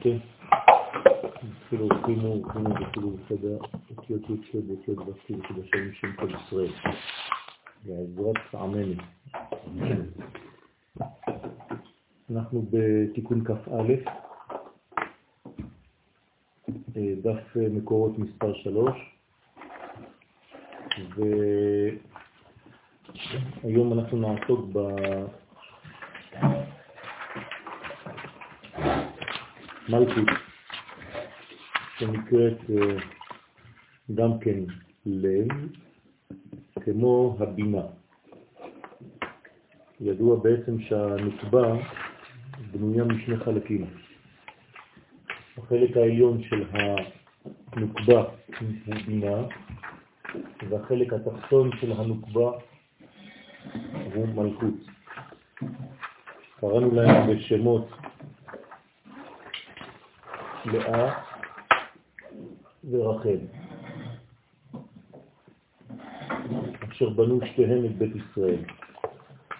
כן. אפילו שימו, שימו אפילו בסדר, אותיות י' ש' ואותיות ו' כדי שם שם כל ישראל. בעזרת עמנו. אנחנו בתיקון כ"א, אה, דף מקורות מספר 3, והיום אנחנו נעסוק מלכות, שנקראת אה, גם כן לב, כמו הבינה. ידוע בעצם שהנקבה בנויה משני חלקים. החלק העליון של הנוקבה הוא בינה, והחלק התחתון של הנוקבה הוא מלכות. קראנו להם בשמות לאה ורחל, אשר בנו שתיהן את בית ישראל.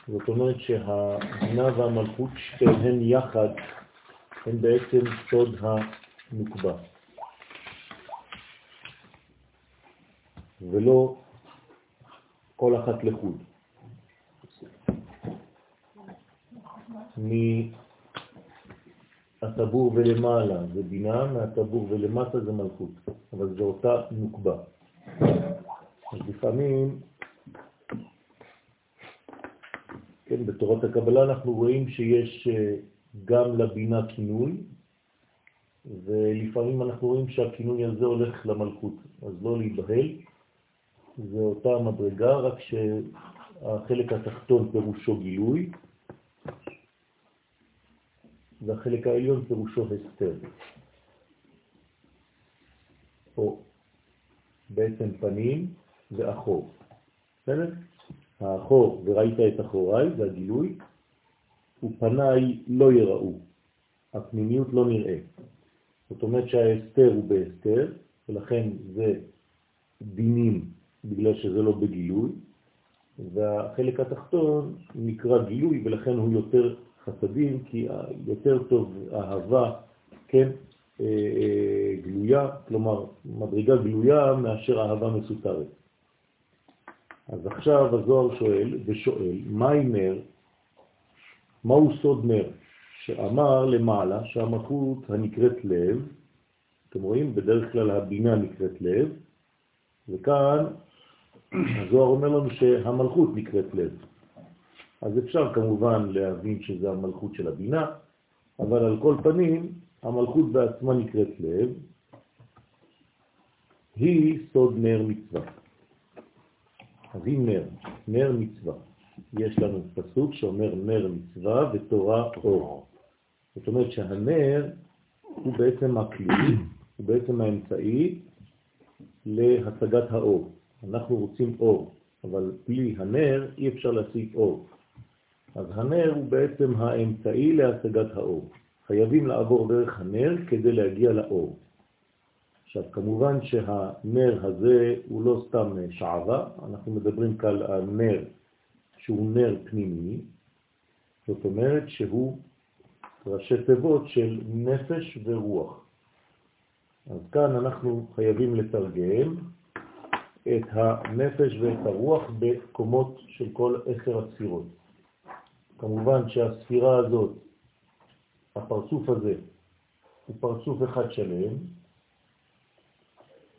זאת אומרת שהבינה והמלכות שתיהן יחד הן בעצם סוד הנקבה. ולא כל אחת לחוד. מהטבור ולמעלה זה בינה, מהטבור ולמטה זה מלכות, אבל זו אותה נוקבה. אז לפעמים כן, בתורת הקבלה אנחנו רואים שיש אה, גם לבינה כינוי, ולפעמים אנחנו רואים שהכינוי הזה הולך למלכות, אז לא להיבהל, זה אותה מדרגה, רק שהחלק התחתון פירושו גילוי, והחלק העליון פירושו הסתר. או בעצם פנים ואחור. בסדר? האחור, וראית את אחוריי, זה הגילוי, ופניי לא יראו, הפנימיות לא נראה. זאת אומרת שההסתר הוא בהסתר, ולכן זה דינים בגלל שזה לא בגילוי, והחלק התחתון נקרא גילוי, ולכן הוא יותר חסדים, כי יותר טוב אהבה, כן, אה, אה, גלויה, כלומר מדרגה גלויה מאשר אהבה מסותרת. אז עכשיו הזוהר שואל ושואל, מהי נר? מהו סוד נר? שאמר למעלה שהמלכות הנקראת לב, אתם רואים, בדרך כלל הבינה נקראת לב, וכאן הזוהר אומר לנו שהמלכות נקראת לב. אז אפשר כמובן להבין שזה המלכות של הבינה, אבל על כל פנים המלכות בעצמה נקראת לב, היא סוד נר מצווה. אז היא נר, נר מצווה. יש לנו פסוק שאומר נר מצווה ותורה אור. זאת אומרת שהנר הוא בעצם הכלי, הוא בעצם האמצעי להשגת האור. אנחנו רוצים אור, אבל בלי הנר אי אפשר להשיג אור. אז הנר הוא בעצם האמצעי להשגת האור. חייבים לעבור דרך הנר כדי להגיע לאור. עכשיו, כמובן שהנר הזה הוא לא סתם שעבה, אנחנו מדברים כאן על נר שהוא נר פנימי, זאת אומרת שהוא ראשי תיבות של נפש ורוח. אז כאן אנחנו חייבים לתרגם את הנפש ואת הרוח בקומות של כל עשר הספירות. כמובן שהספירה הזאת, הפרצוף הזה, הוא פרצוף אחד שלם,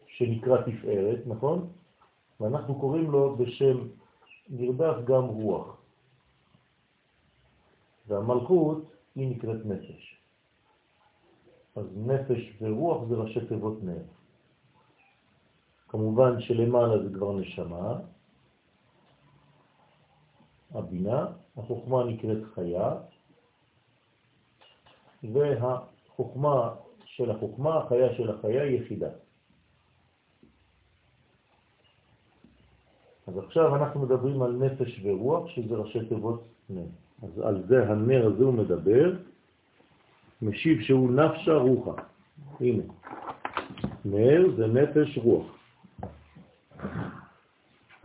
שנקרא תפארת, נכון? ואנחנו קוראים לו בשם נרדף גם רוח. והמלכות היא נקראת נפש. אז נפש ורוח זה ראשי תיבות נר. כמובן שלמעלה זה כבר נשמה, הבינה, החוכמה נקראת חיה, והחוכמה של החוכמה, החיה של החיה, יחידה. אז עכשיו אנחנו מדברים על נפש ורוח, שזה ראשי תיבות נר. אז על זה הנר הזה הוא מדבר, משיב שהוא נפשה רוחה. הנה, נר זה נפש רוח.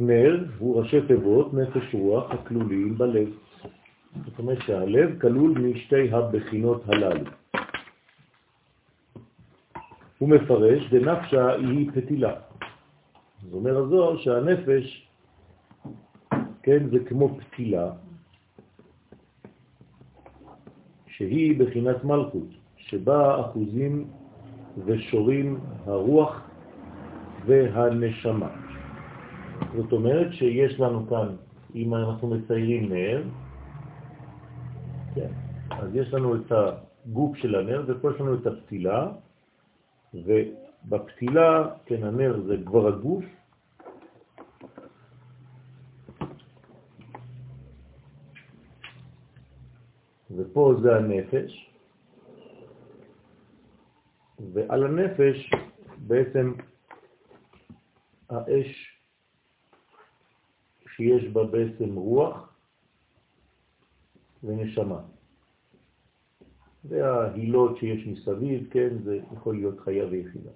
נר הוא ראשי תיבות נפש רוח הכלולים בלב. זאת אומרת שהלב כלול משתי הבחינות הללו. הוא מפרש, דנפשה היא פתילה. זאת אומרת הזו שהנפש, כן, זה כמו פתילה, שהיא בחינת מלכות, שבה אחוזים ושורים הרוח והנשמה. זאת אומרת שיש לנו כאן, אם אנחנו מציירים נר, כן, אז יש לנו את הגוף של הנר, ופה יש לנו את הפתילה, ובפתילה, כן, הנר זה כבר הגוף, ופה זה הנפש, ועל הנפש בעצם האש שיש בה בעצם רוח ונשמה. וההילות שיש מסביב, כן, זה יכול להיות חיה ויחידה.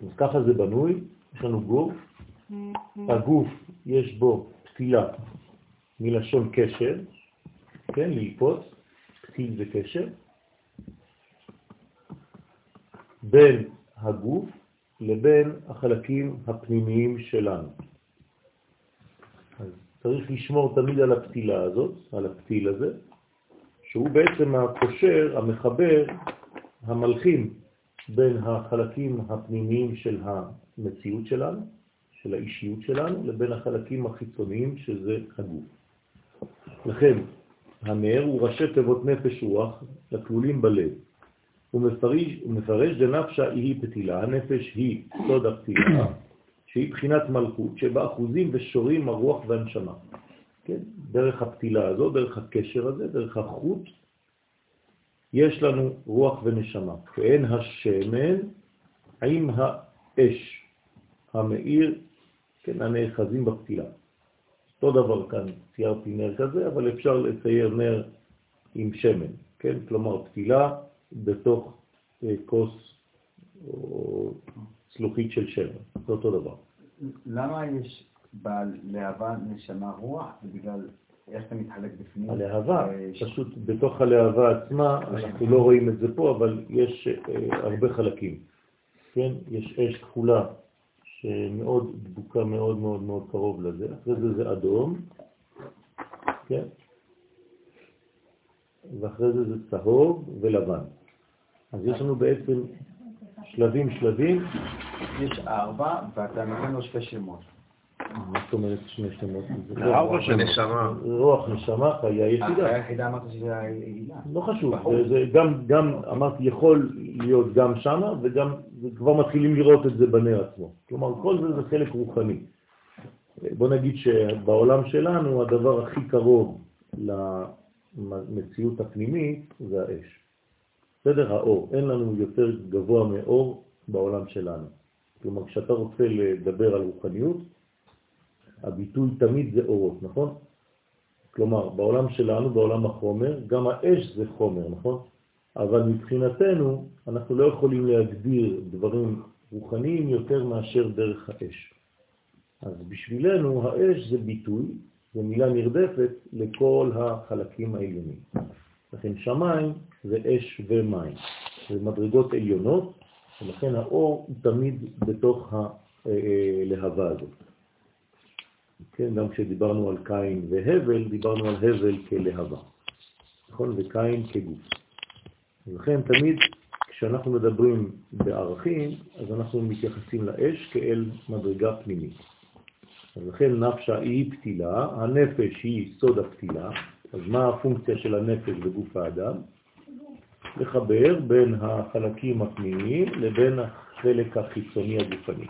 אז ככה זה בנוי, יש לנו גוף, הגוף יש בו פתילה מלשון קשר, כן, ללפות, פתיל זה קשר, בין הגוף לבין החלקים הפנימיים שלנו. אז צריך לשמור תמיד על הפתילה הזאת, על הפתיל הזה, שהוא בעצם הקושר, המחבר, המלחים בין החלקים הפנימיים של המציאות שלנו, של האישיות שלנו, לבין החלקים החיצוניים שזה הגוף. לכן, הנר הוא ראשי תיבות נפש רוח לכלולים בלב. הוא מפרש, דנפשה היא פתילה, הנפש היא סוד הפתילה, שהיא בחינת מלכות, שבה אחוזים ושורים הרוח והנשמה. כן? דרך הפתילה הזו, דרך הקשר הזה, דרך החוט, יש לנו רוח ונשמה. ואין השמן עם האש המאיר, כן, הנאחזים בפתילה. אותו דבר כאן, ציירתי נר כזה, אבל אפשר לצייר נר עם שמן, כן? כלומר פתילה בתוך אה, כוס או צלוחית של שמן, זה אותו דבר. למה יש בלהבה נשמה רוח? זה בגלל איך אתה מתחלק בפנים? הלהבה, אה, פשוט בתוך הלהבה עצמה, אנחנו לא רואים את זה פה, אבל יש אה, הרבה חלקים. כן? יש אש כחולה שמאוד דבוקה מאוד מאוד מאוד קרוב לזה, אחרי זה זה אדום, כן? ואחרי זה זה צהוב ולבן. אז יש לנו בעצם שלבים שלבים. יש ארבע, ואתה נותן לו שתי שמות. מה זאת אומרת שני שמות? ארבע שנשמה. רוח, נשמה, חיה יחידה. החיה היחידה אמרת שזה הילה. לא חשוב, זה גם, אמרתי, יכול להיות גם שמה, וגם כבר מתחילים לראות את זה בנר עצמו. כלומר, כל זה זה חלק רוחני. בוא נגיד שבעולם שלנו הדבר הכי קרוב למציאות הפנימית זה האש. בסדר? האור. אין לנו יותר גבוה מאור בעולם שלנו. כלומר, כשאתה רוצה לדבר על רוחניות, הביטוי תמיד זה אורות, נכון? כלומר, בעולם שלנו, בעולם החומר, גם האש זה חומר, נכון? אבל מבחינתנו, אנחנו לא יכולים להגדיר דברים רוחניים יותר מאשר דרך האש. אז בשבילנו האש זה ביטוי, זה מילה נרדפת לכל החלקים העליונים. לכן שמיים זה אש ומים, זה מדרגות עליונות, ולכן האור הוא תמיד בתוך הלהבה הזאת. כן, גם כשדיברנו על קין והבל, דיברנו על הבל כלהבה, נכון? וקין כגוף. לכן תמיד כשאנחנו מדברים בערכים, אז אנחנו מתייחסים לאש כאל מדרגה פנימית. אז לכן נפשה היא פתילה, הנפש היא סוד הפתילה, אז מה הפונקציה של הנפש בגוף האדם? לחבר בין החלקים הפנימיים לבין החלק החיצוני הגופני.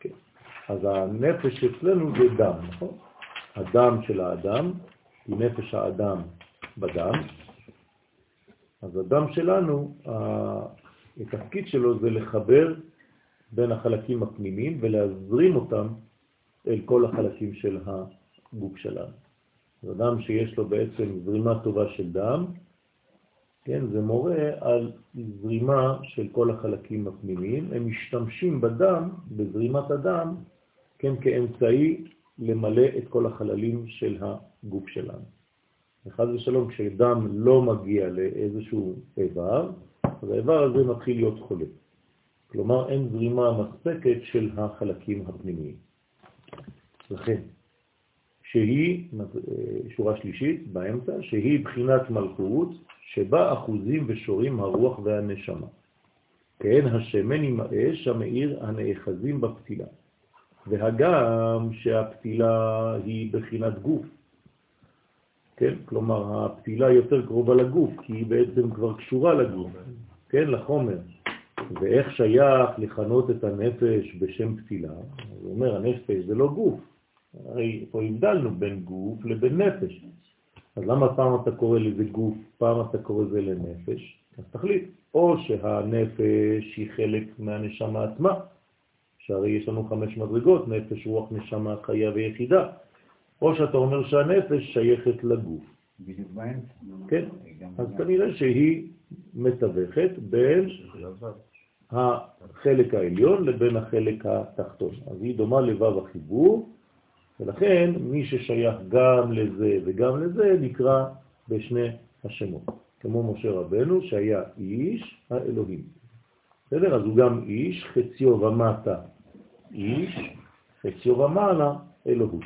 כן. אז הנפש אצלנו זה דם, נכון? הדם של האדם, היא נפש האדם בדם, אז הדם שלנו, התפקיד שלו זה לחבר בין החלקים הפנימיים ולהזרים אותם אל כל החלקים של הגוף שלנו. זה אדם שיש לו בעצם זרימה טובה של דם, כן, זה מורה על זרימה של כל החלקים הפנימיים. הם משתמשים בדם, בזרימת הדם, כן, כאמצעי למלא את כל החללים של הגוף שלנו. וחד ושלום, כשדם לא מגיע לאיזשהו איבר, אז האיבר הזה מתחיל להיות חולה. כלומר, אין זרימה מספקת של החלקים הפנימיים. לכן, שהיא, שורה שלישית באמצע, שהיא בחינת מלכות, שבה אחוזים ושורים הרוח והנשמה. כן, השמן עם האש המאיר הנאחזים בפתילה. והגם שהפתילה היא בחינת גוף, כן? כלומר, הפתילה יותר קרובה לגוף, כי היא בעצם כבר קשורה לגוף, כן? לחומר. ואיך שייך לכנות את הנפש בשם פתילה? הוא אומר, הנפש זה לא גוף. הרי פה הבדלנו בין גוף לבין נפש. אז למה פעם אתה קורא לזה גוף, פעם אתה קורא לזה לנפש? אז תחליט, או שהנפש היא חלק מהנשמה עצמה, שהרי יש לנו חמש מדרגות, נפש, רוח, נשמה, חיה ויחידה, או שאתה אומר שהנפש שייכת לגוף. בדיוק באמצע. כן, אז כנראה שהיא מתווכת בין החלק העליון לבין החלק התחתון. אז היא דומה לבב החיבור, ולכן מי ששייך גם לזה וגם לזה נקרא בשני השמות, כמו משה רבנו שהיה איש האלוהים. בסדר? אז הוא גם איש, חציו ומטה איש, חציו ומעלה אלוהות.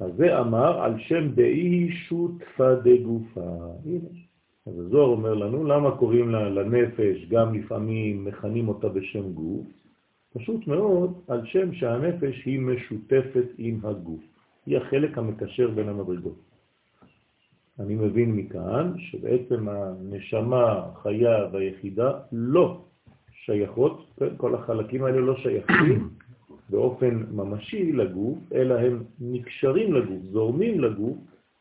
אז זה אמר על שם דאי שותפה דגופה. הנה. אז הזוהר אומר לנו, למה קוראים לה לנפש, גם לפעמים מכנים אותה בשם גוף? פשוט מאוד על שם שהנפש היא משותפת עם הגוף. היא החלק המקשר בין המדרגות. אני מבין מכאן שבעצם הנשמה, חיה והיחידה לא שייכות, כל החלקים האלה לא שייכים באופן ממשי לגוף, אלא הם נקשרים לגוף, זורמים לגוף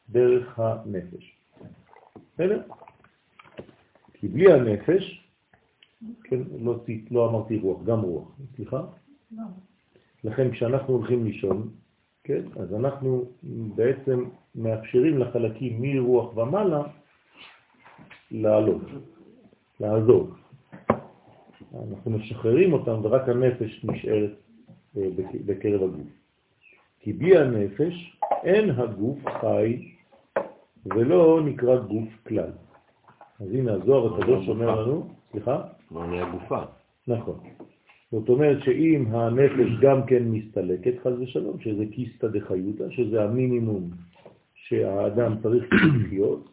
דרך הנפש. בסדר? כי בלי הנפש, כן, לא, לא אמרתי רוח, גם רוח, סליחה? לא. לכן כשאנחנו הולכים לישון, כן, אז אנחנו בעצם מאפשרים לחלקים מרוח ומעלה לעלות, לעזור. אנחנו משחררים אותם ורק הנפש נשארת אה, בקרב הגוף. כי בלי הנפש אין הגוף חי ולא נקרא גוף כלל. אז הנה הזוהר הקדוש אומר לנו, סליחה? מה הגופה? נכון. זאת אומרת שאם הנפש גם כן מסתלקת, חז ושלום, שזה קיסטה דחיותה, שזה המינימום שהאדם צריך לחיות,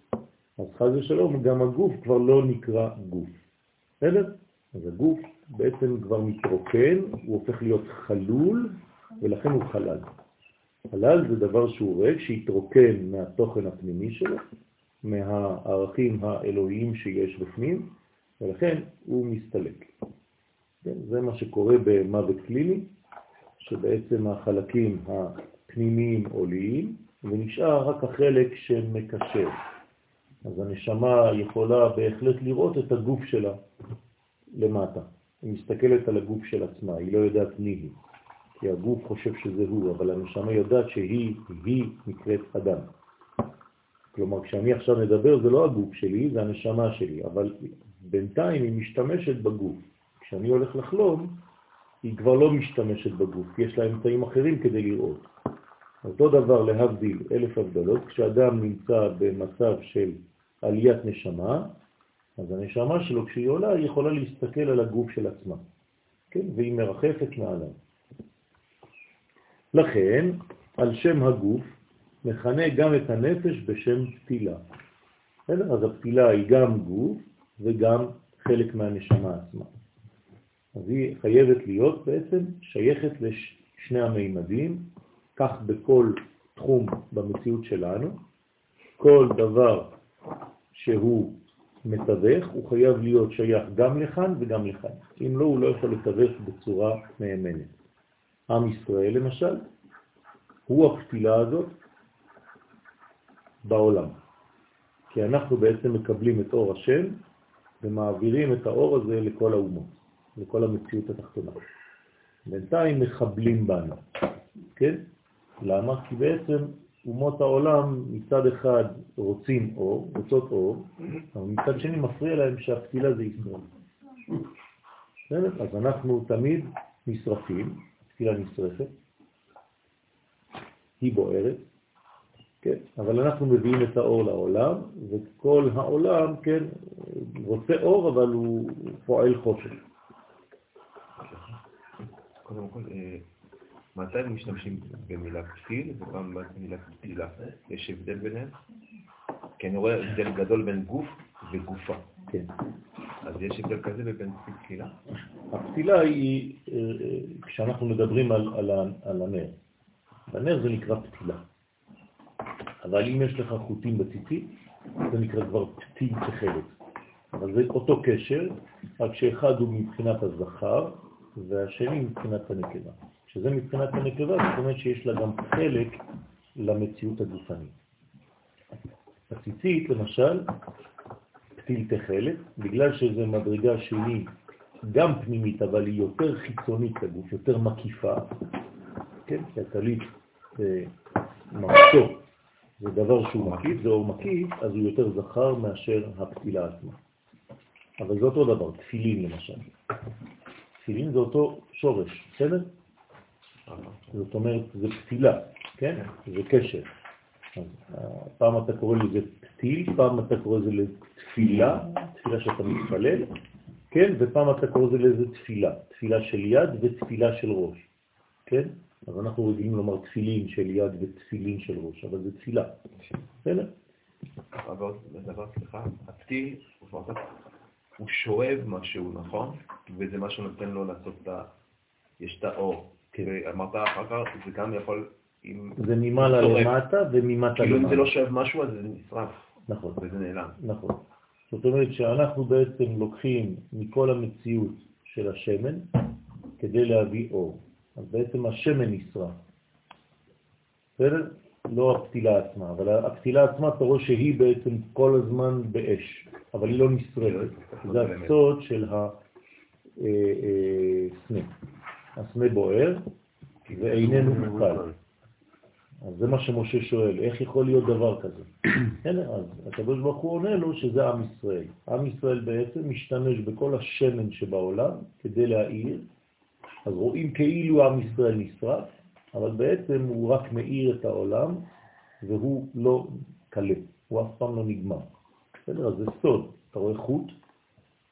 אז חז ושלום גם הגוף כבר לא נקרא גוף. בסדר? אז הגוף בעצם כבר מתרוקן, הוא הופך להיות חלול, ולכן הוא חלל. חלל זה דבר שהוא ריק, שהתרוקן מהתוכן הפנימי שלו, מהערכים האלוהיים שיש בפנים, ולכן הוא מסתלק. כן, זה מה שקורה במוות קליני, שבעצם החלקים הפנימיים עולים, ונשאר רק החלק שמקשר. אז הנשמה יכולה בהחלט לראות את הגוף שלה למטה. היא מסתכלת על הגוף של עצמה, היא לא יודעת מי היא. כי הגוף חושב שזה הוא, אבל הנשמה יודעת שהיא, היא נקראת אדם. כלומר, כשאני עכשיו מדבר זה לא הגוף שלי, זה הנשמה שלי, אבל בינתיים היא משתמשת בגוף. כשאני הולך לחלום, היא כבר לא משתמשת בגוף, יש לה אמצעים אחרים כדי לראות. אותו דבר להבדיל אלף הבדלות, כשאדם נמצא במצב של עליית נשמה, אז הנשמה שלו כשהיא עולה היא יכולה להסתכל על הגוף של עצמה, כן? והיא מרחפת מעליו. לכן, על שם הגוף מכנה גם את הנפש בשם פתילה. בסדר? אז הפתילה היא גם גוף וגם חלק מהנשמה עצמה. אז היא חייבת להיות בעצם שייכת לשני המימדים, כך בכל תחום במציאות שלנו. כל דבר שהוא מתווך, הוא חייב להיות שייך גם לכאן וגם לכאן. אם לא, הוא לא יכול לתווך בצורה נאמנת. עם ישראל, למשל, הוא הפתילה הזאת בעולם. כי אנחנו בעצם מקבלים את אור השם ומעבירים את האור הזה לכל האומות, לכל המציאות התחתונה. בינתיים מחבלים בנו, כן? למה? כי בעצם אומות העולם מצד אחד רוצים אור, רוצות אור, אבל מצד שני מפריע להם שהפתילה זה ישראל. אז אנחנו תמיד נשרפים, הפתילה נשרפת, היא בוערת, כן, אבל אנחנו מביאים את האור לעולם, וכל העולם, כן, רוצה אור, אבל הוא פועל חושך. קודם כל, אה, מתי משתמשים במילה פתיל וגם במילה פתילה? יש הבדל ביניהם? כי אני רואה הבדל גדול בין גוף וגופה. כן. אז יש הבדל כזה בין פתילה? הפתילה היא, אה, כשאנחנו מדברים על, על, על הנר, בנר זה נקרא פתילה. אבל אם יש לך חוטים בציצית, זה נקרא כבר פתיל כחלק. אבל זה אותו קשר, רק שאחד הוא מבחינת הזכר והשני מבחינת הנקבה. שזה מבחינת הנקבה, זאת אומרת שיש לה גם חלק למציאות הגופנית. הציצית, למשל, פתיל תכלת, בגלל שזו מדרגה שהיא גם פנימית, אבל היא יותר חיצונית לגוף, יותר מקיפה, כן? כי הטלית זה מרצו, זה דבר שהוא מקיף, זה אור מקיף, אז הוא יותר זכר מאשר הפתילה עצמה. אבל זה אותו דבר, תפילין למשל. תפילין זה אותו שורש, בסדר? זאת אומרת, זה פתילה, כן? זה קשר. אה, פעם אתה קורא לזה פתיל, פעם אתה קורא לזה לתפילה, תפילה שאתה מתפלל, כן? ופעם אתה קורא לזה תפילה, תפילה של יד ותפילה של ראש, כן? אז אנחנו רגילים לומר תפילין של יד ותפילין של ראש, אבל זה תפילה, בסדר? אבל דבר, סליחה, הפתיל הוא שואב משהו, נכון? וזה מה שנותן לו לעשות את ה... יש את האור. ואמרת אחר כך, זה גם יכול... זה ממעלה למטה וממטה למטה. כאילו אם זה לא שואב משהו, אז זה נשרף. נכון. וזה נעלם. נכון. זאת אומרת שאנחנו בעצם לוקחים מכל המציאות של השמן כדי להביא אור. אז בעצם השמן נשרף. בסדר? לא הפתילה עצמה, אבל הפתילה עצמה אתה רואה שהיא בעצם כל הזמן באש, אבל היא לא נשרפת. זה הסוד של הסנה. אה, אה, הסנה בוער ואיננו מוקל. אז זה מה שמשה שואל, איך יכול להיות דבר כזה? אז הקדוש ברוך הוא עונה לו שזה עם ישראל. עם ישראל בעצם משתמש בכל השמן שבעולם כדי להאיר, אז רואים כאילו עם ישראל נשרף, אבל בעצם הוא רק מאיר את העולם, והוא לא קלה, הוא אף פעם לא נגמר. בסדר? אז זה סוד. אתה רואה חוט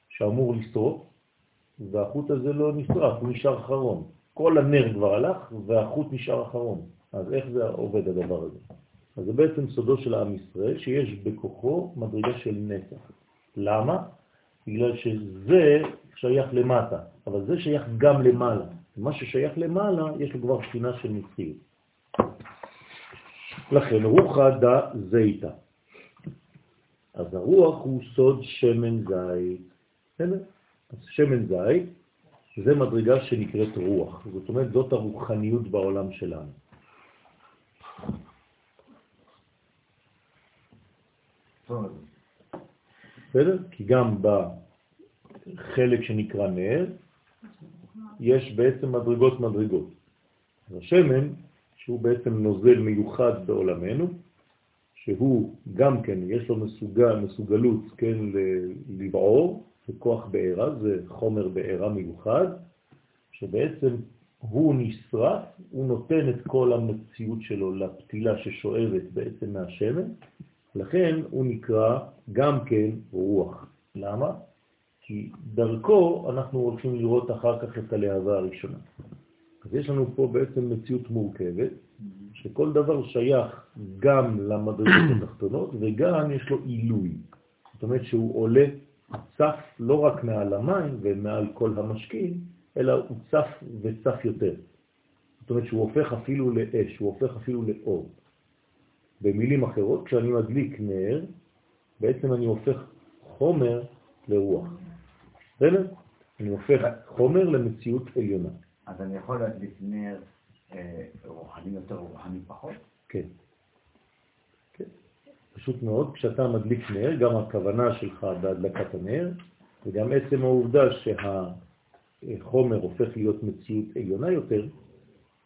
שאמור לשרוף, והחוט הזה לא נשרף, הוא נשאר אחרון. כל הנר כבר הלך, והחוט נשאר אחרון. אז איך זה עובד הדבר הזה? אז זה בעצם סודו של עם ישראל, שיש בכוחו מדרגה של נצח. למה? בגלל שזה שייך למטה, אבל זה שייך גם למעלה. מה ששייך למעלה, יש לו כבר בחינה של נצחיות. לכן רוחה דה זיתה. אז הרוח הוא סוד שמן זית. אז שמן זית זה מדרגה שנקראת רוח. זאת אומרת, זאת הרוחניות בעולם שלנו. בסדר? כי גם בחלק שנקרא נר, יש בעצם מדרגות מדרגות. השמן, שהוא בעצם נוזל מיוחד בעולמנו, שהוא גם כן, יש לו מסוגל, מסוגלות, כן, לבעור, זה כוח בעירה, זה חומר בעירה מיוחד, שבעצם הוא נשרף, הוא נותן את כל המציאות שלו לפתילה ששואבת בעצם מהשמן, לכן הוא נקרא גם כן רוח. למה? כי דרכו אנחנו הולכים לראות אחר כך את הלהבה הראשונה. אז יש לנו פה בעצם מציאות מורכבת, שכל דבר שייך גם למדרגות התחתונות וגם יש לו עילוי. זאת אומרת שהוא עולה, צף לא רק מעל המים ומעל כל המשקים, אלא הוא צף וצף יותר. זאת אומרת שהוא הופך אפילו לאש, הוא הופך אפילו לאור. במילים אחרות, כשאני מדליק נר, בעצם אני הופך חומר לרוח. בסדר? אני הופך חומר למציאות עליונה. אז אני יכול להדליק נר אה, רוחני יותר או רוחני פחות? כן. כן. פשוט מאוד, כשאתה מדליק נר, גם הכוונה שלך בהדלקת הנר, וגם עצם העובדה שהחומר הופך להיות מציאות עליונה יותר,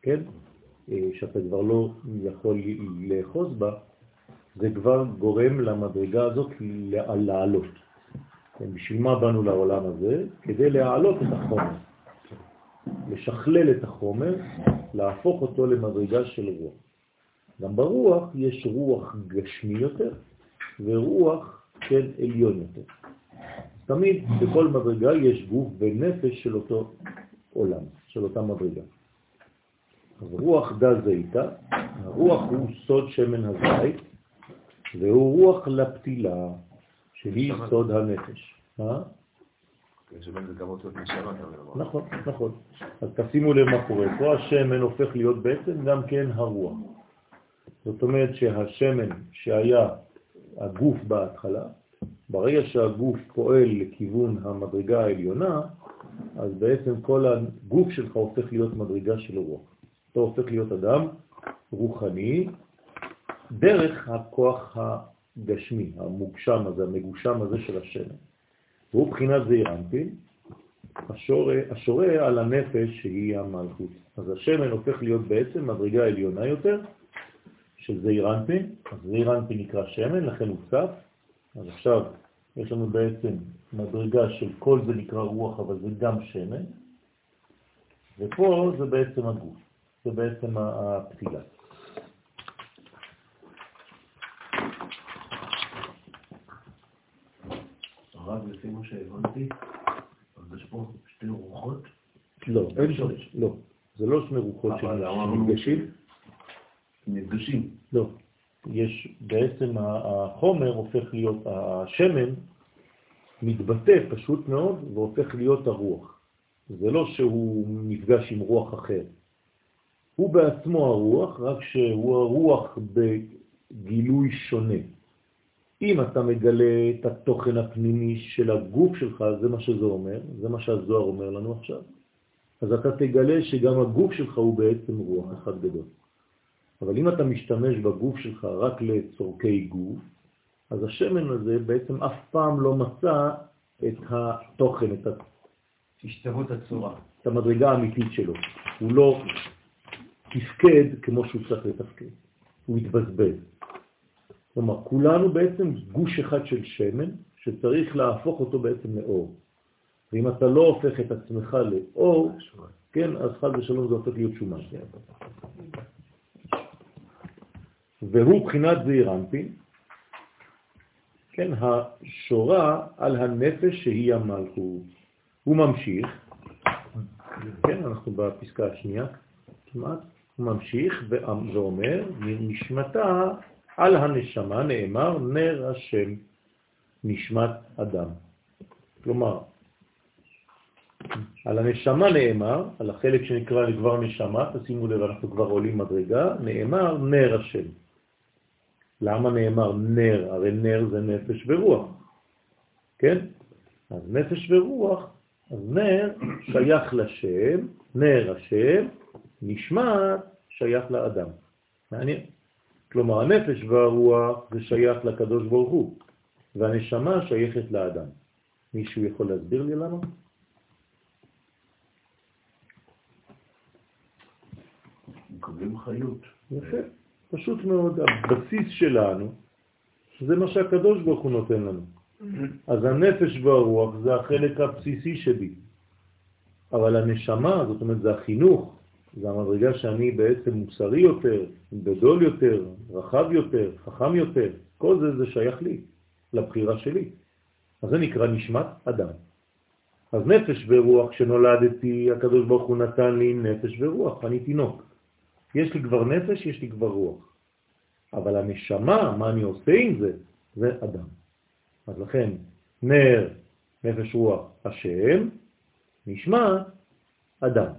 כן? אה, שאתה כבר לא יכול לאחוז בה, זה כבר גורם למדרגה הזאת לעלות. כן, בשביל מה באנו לעולם הזה? כדי להעלות את החומר, לשכלל את החומר, להפוך אותו למדרגה של רוח. גם ברוח יש רוח גשמי יותר ורוח כן עליון יותר. תמיד בכל מדרגה יש גוף ונפש של אותו עולם, של אותה מדרגה. רוח דל זיתא, הרוח הוא סוד שמן הזית, והוא רוח לפתילה, שהיא סוד הנפש. מה? נכון, נכון. אז תשימו לב מה קורה. פה השמן הופך להיות בעצם גם כן הרוח. זאת אומרת שהשמן שהיה הגוף בהתחלה, ברגע שהגוף פועל לכיוון המדרגה העליונה, אז בעצם כל הגוף שלך הופך להיות מדרגה של רוח. אתה הופך להיות אדם רוחני דרך הכוח הגשמי, המוגשם הזה, המגושם הזה של השמן. והוא בחינת זעיר אנפין, השורה, על הנפש שהיא המלכות. אז השמן הופך להיות בעצם מדרגה עליונה יותר של זעיר אנפין, אז זעיר אנפין נקרא שמן, לכן הוא צף. אז עכשיו יש לנו בעצם מדרגה של כל זה נקרא רוח, אבל זה גם שמן, ופה זה בעצם הגוף, זה בעצם הפתילה. הרב, לפי מה שהבנתי, אז יש פה שתי רוחות? לא, אין שם, לא. זה לא שני רוחות שנפגשים. נפגשים. לא. יש בעצם החומר הופך להיות, השמן מתבטא פשוט מאוד והופך להיות הרוח. זה לא שהוא נפגש עם רוח אחר. הוא בעצמו הרוח, רק שהוא הרוח בגילוי שונה. אם אתה מגלה את התוכן הפנימי של הגוף שלך, זה מה שזה אומר, זה מה שהזוהר אומר לנו עכשיו, אז אתה תגלה שגם הגוף שלך הוא בעצם רוח אחד גדול. אבל אם אתה משתמש בגוף שלך רק לצורכי גוף, אז השמן הזה בעצם אף פעם לא מצא את התוכן, את הצורה. את המדרגה האמיתית שלו. הוא לא תפקד כמו שהוא צריך לתפקד, הוא התבזבז. כלומר, כולנו בעצם גוש אחד של שמן שצריך להפוך אותו בעצם לאור. ואם אתה לא הופך את עצמך לאור, כן, אז חד ושלום זה הופך להיות שומן. והוא בחינת זעיר כן, השורה על הנפש שהיא המלכות. הוא ממשיך, כן, אנחנו בפסקה השנייה כמעט, ממשיך ואומר, נשמתה על הנשמה נאמר נר השם, נשמת אדם. כלומר, על הנשמה נאמר, על החלק שנקרא כבר נשמה, תשימו לב, אנחנו כבר עולים מדרגה, נאמר נר השם. למה נאמר נר? הרי נר זה נפש ורוח, כן? אז נפש ורוח, אז נר שייך לשם, נר השם, נשמע שייך לאדם. מעניין. כלומר, הנפש והרוח זה שייך לקדוש ברוך הוא, והנשמה שייכת לאדם. מישהו יכול להסביר לי למה? מקבלים חיות. יפה. פשוט מאוד, הבסיס שלנו, זה מה שהקדוש ברוך הוא נותן לנו. אז הנפש והרוח זה החלק הבסיסי שבי. אבל הנשמה, זאת אומרת, זה החינוך, זה המדרגה שאני בעצם מוסרי יותר, גדול יותר, רחב יותר, חכם יותר, כל זה זה שייך לי, לבחירה שלי. אז זה נקרא נשמת אדם. אז נפש ורוח, כשנולדתי, הקדוש ברוך הוא נתן לי נפש ורוח, אני תינוק. יש לי כבר נפש, יש לי כבר רוח. אבל הנשמה, מה אני עושה עם זה, זה אדם. אז לכן, נר, נפש רוח, השם, נשמע, אדם.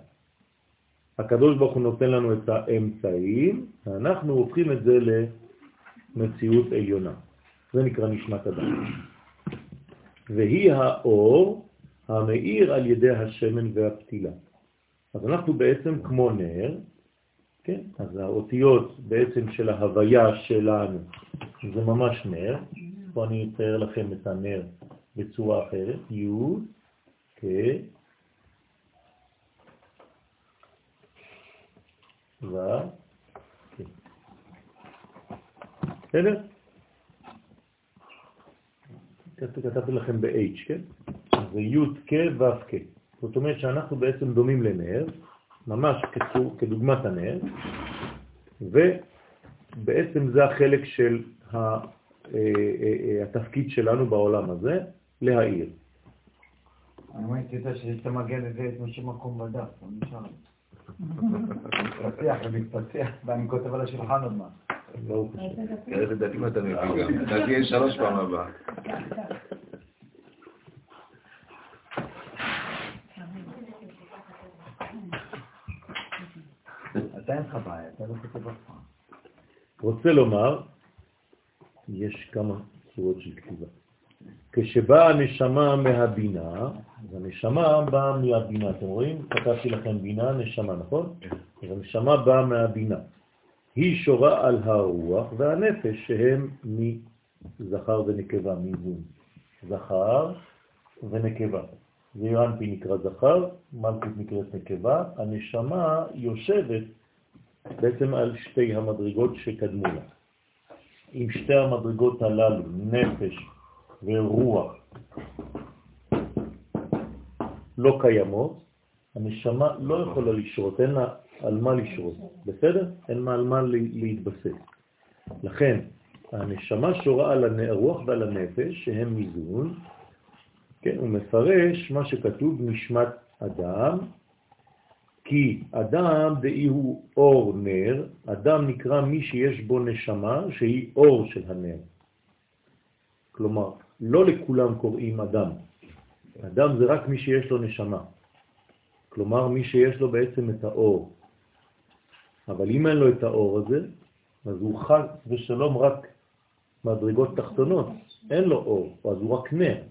הקדוש ברוך הוא נותן לנו את האמצעים, ואנחנו הופכים את זה למציאות עליונה. זה נקרא נשמת אדם. והיא האור המאיר על ידי השמן והפתילה. אז אנחנו בעצם כמו נר, כן? אז האותיות בעצם של ההוויה שלנו זה ממש נר. פה אני אצייר לכם את הנר בצורה אחרת. י' כ' ו... בסדר? כתבתי לכם ב-H, כן? זה י' כ' ו' כ'. זאת אומרת שאנחנו בעצם דומים לנר, ממש כדוגמת הנר, בעצם זה החלק של אה, אה, אה, התפקיד שלנו בעולם הזה, להעיר. אני אומר, תדע המגן הזה, את משהו מקום בדף. מתפתח ומתפתח, ואני כותב על השולחן עוד מה. ברוך השם. תראה איזה דפים אתה מביא גם. אתה תהיה שלוש פעם הבאה. אתה אין לך בעיה, אתה לא כותב אף פעם. רוצה לומר, יש כמה צורות של כתיבה. כשבאה הנשמה מהבינה, אז הנשמה באה מהבינה, אתם רואים? כתבתי לכם בינה, נשמה, נכון? אז הנשמה באה מהבינה. היא שורה על הרוח והנפש שהם מזכר ונקבה, מזון. זכר ונקבה. זעירנפי נקרא זכר, מלכות נקראת נקבה, הנשמה יושבת בעצם על שתי המדרגות שקדמו לה. אם שתי המדרגות הללו, נפש ורוח, לא קיימות, הנשמה לא יכולה לשרות, אין לה על מה לשרות, בסדר? אין לה על מה להתבסס. לכן, הנשמה שורה על הרוח ועל הנפש, שהם מזון, כן, הוא מפרש מה שכתוב נשמת אדם, כי אדם דאי הוא אור נר, אדם נקרא מי שיש בו נשמה שהיא אור של הנר. כלומר, לא לכולם קוראים אדם. אדם זה רק מי שיש לו נשמה. כלומר, מי שיש לו בעצם את האור. אבל אם אין לו את האור הזה, אז הוא חד ושלום רק מדרגות תחתונות, אין לו אור, אז הוא רק נר.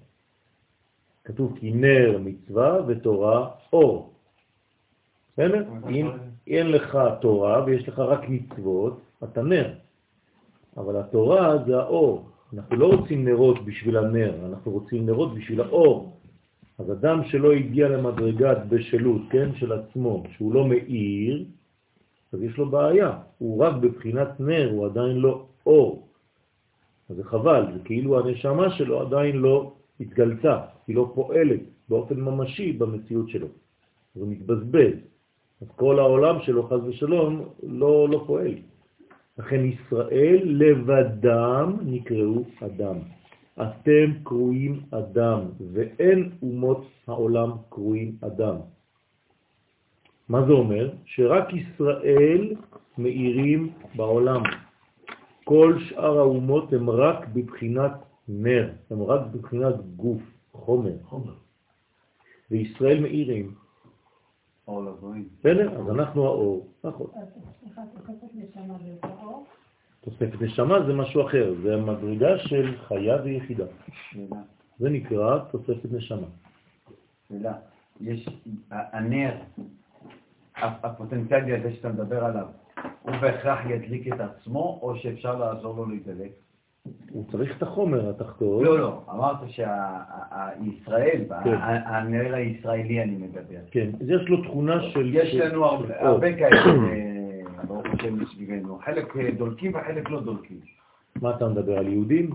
כתוב כי נר מצווה ותורה אור. בסדר? אם אין לך תורה ויש לך רק מצוות, אתה נר. אבל התורה זה האור. אנחנו לא רוצים נרות בשביל הנר, אנחנו רוצים נרות בשביל האור. אז אדם שלא הגיע למדרגת בשלות, כן, של עצמו, שהוא לא מאיר, אז יש לו בעיה. הוא רק בבחינת נר, הוא עדיין לא אור. אז זה חבל, זה כאילו הנשמה שלו עדיין לא התגלתה, היא לא פועלת באופן ממשי במציאות שלו. הוא מתבזבז. אז כל העולם שלו, חז ושלום, לא, לא פועל. לכן ישראל לבדם נקראו אדם. אתם קרואים אדם, ואין אומות העולם קרואים אדם. מה זה אומר? שרק ישראל מאירים בעולם. כל שאר האומות הם רק בבחינת נר, הם רק בבחינת גוף, חומר. חומר. וישראל מאירים. בסדר? אז אנחנו האור. נכון. תוספת נשמה זה משהו אחר, זה המדרגה של חיה ויחידה. זה נקרא תוספת נשמה. שאלה, יש, הנר, הפוטנציאלי הזה שאתה מדבר עליו, הוא בהכרח ידליק את עצמו, או שאפשר לעזור לו להידלק? הוא צריך את החומר התחתון. לא, לא, אמרת שהישראל, כן. הנר הישראלי אני מדבר. כן, יש לו תכונה של... יש לנו הרבה כאלה, השם מסביבנו. חלק אה, דולקים וחלק לא דולקים. מה אתה מדבר, על יהודים?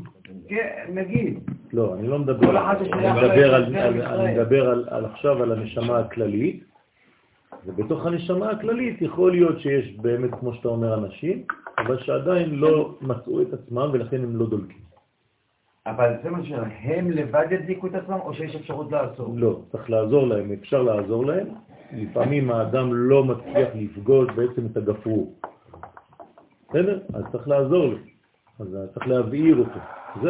כן, נגיד. לא, אני לא מדבר, אני מדבר על עכשיו על הנשמה הכללית, ובתוך הנשמה הכללית יכול להיות שיש באמת, כמו שאתה אומר, אנשים, אבל שעדיין לא מצאו את עצמם ולכן הם לא דולקים. אבל זה מה שאומר, הם לבד ידליקו את עצמם או שיש אפשרות לעזור? לא, צריך לעזור להם, אפשר לעזור להם. לפעמים האדם לא מצליח לפגוש בעצם את הגפרור. בסדר? אז צריך לעזור לו. אז צריך להבעיר אותו. זה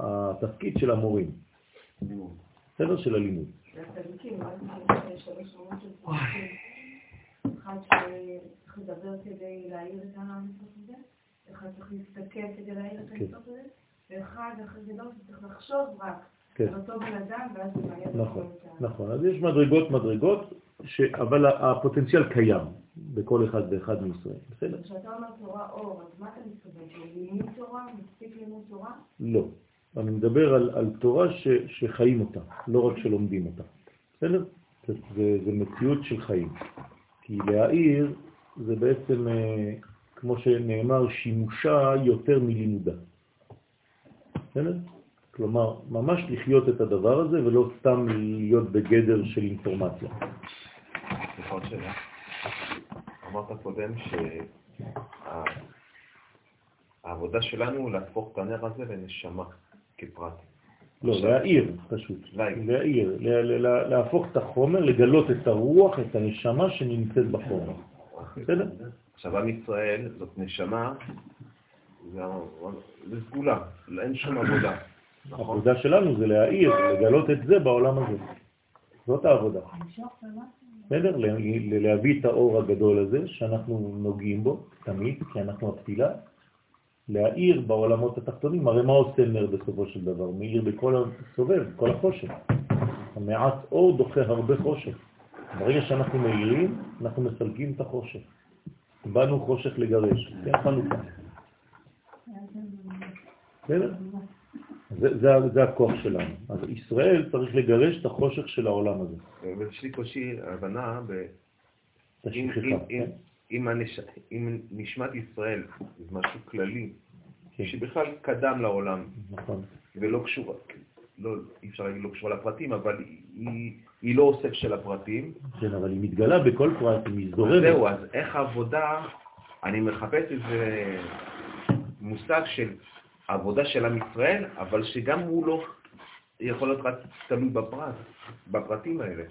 התפקיד של המורים. בסדר? של הלימוד. אחד שצריך לדבר כדי להעיר את המצוות הזה, אחד צריך להסתכל כדי להעיר את המצוות הזה, ואחד אחרי זה לא צריך לחשוב רק על אותו בן אדם, ואז זה מעיר נכון, נכון. אז יש מדרגות מדרגות, אבל הפוטנציאל קיים בכל אחד ואחד מישראל. בסדר? כשאתה אומר תורה אור, אז מה אתה מתכוון? לימוד תורה? מספיק לימוד תורה? לא. אני מדבר על, על תורה ש, שחיים אותה, לא רק שלומדים אותה. בסדר? זה, זה, זה מציאות של חיים. כי להעיר זה בעצם, אה, כמו שנאמר, שימושה יותר מלימודה. בסדר? כלומר, ממש לחיות את הדבר הזה ולא סתם להיות בגדר של אינפורמציה. סליחה שאלה. אמרת קודם שה... ה- העבודה שלנו להפוך את הנר הזה לנשמה כפרט. לא, להעיר פשוט. להעיר. להעיר, לה- לה- להפוך את החומר, לגלות את הרוח, את הנשמה שנמצאת בחומר. בסדר? עכשיו, עם ישראל זאת נשמה, זה- סגולה, אין שום עבודה. נכון? העבודה שלנו זה להעיר, לגלות את זה בעולם הזה. זאת העבודה. בסדר? להביא את האור הגדול הזה שאנחנו נוגעים בו תמיד, כי אנחנו הפתילה, להאיר בעולמות התחתונים. הרי מה עושה נר בסופו של דבר? מאיר בכל הסובב, כל החושך. המעט אור דוחה הרבה חושך. ברגע שאנחנו מאירים, אנחנו מסלקים את החושך. באנו חושך לגרש, כן חנוכה. בסדר? זה, זה, זה הכוח שלנו. אז ישראל צריך לגרש את החושך של העולם הזה. ויש לי קושי הבנה ב... אם- כן? אם- אם הנש- אם נשמת ישראל זה משהו כללי, כן. שבכלל קדם לעולם, נכון. ולא קשורה, לא, אי אפשר להגיד לא קשורה לפרטים, אבל היא, היא לא אוסף של הפרטים. כן, אבל היא מתגלה בכל פרט, היא מזדורמת. זהו, אז איך העבודה, אני מחפש איזה מושג של עבודה של עם ישראל, אבל שגם הוא לא יכול להיות רק תלוי בפרט, בפרטים האלה.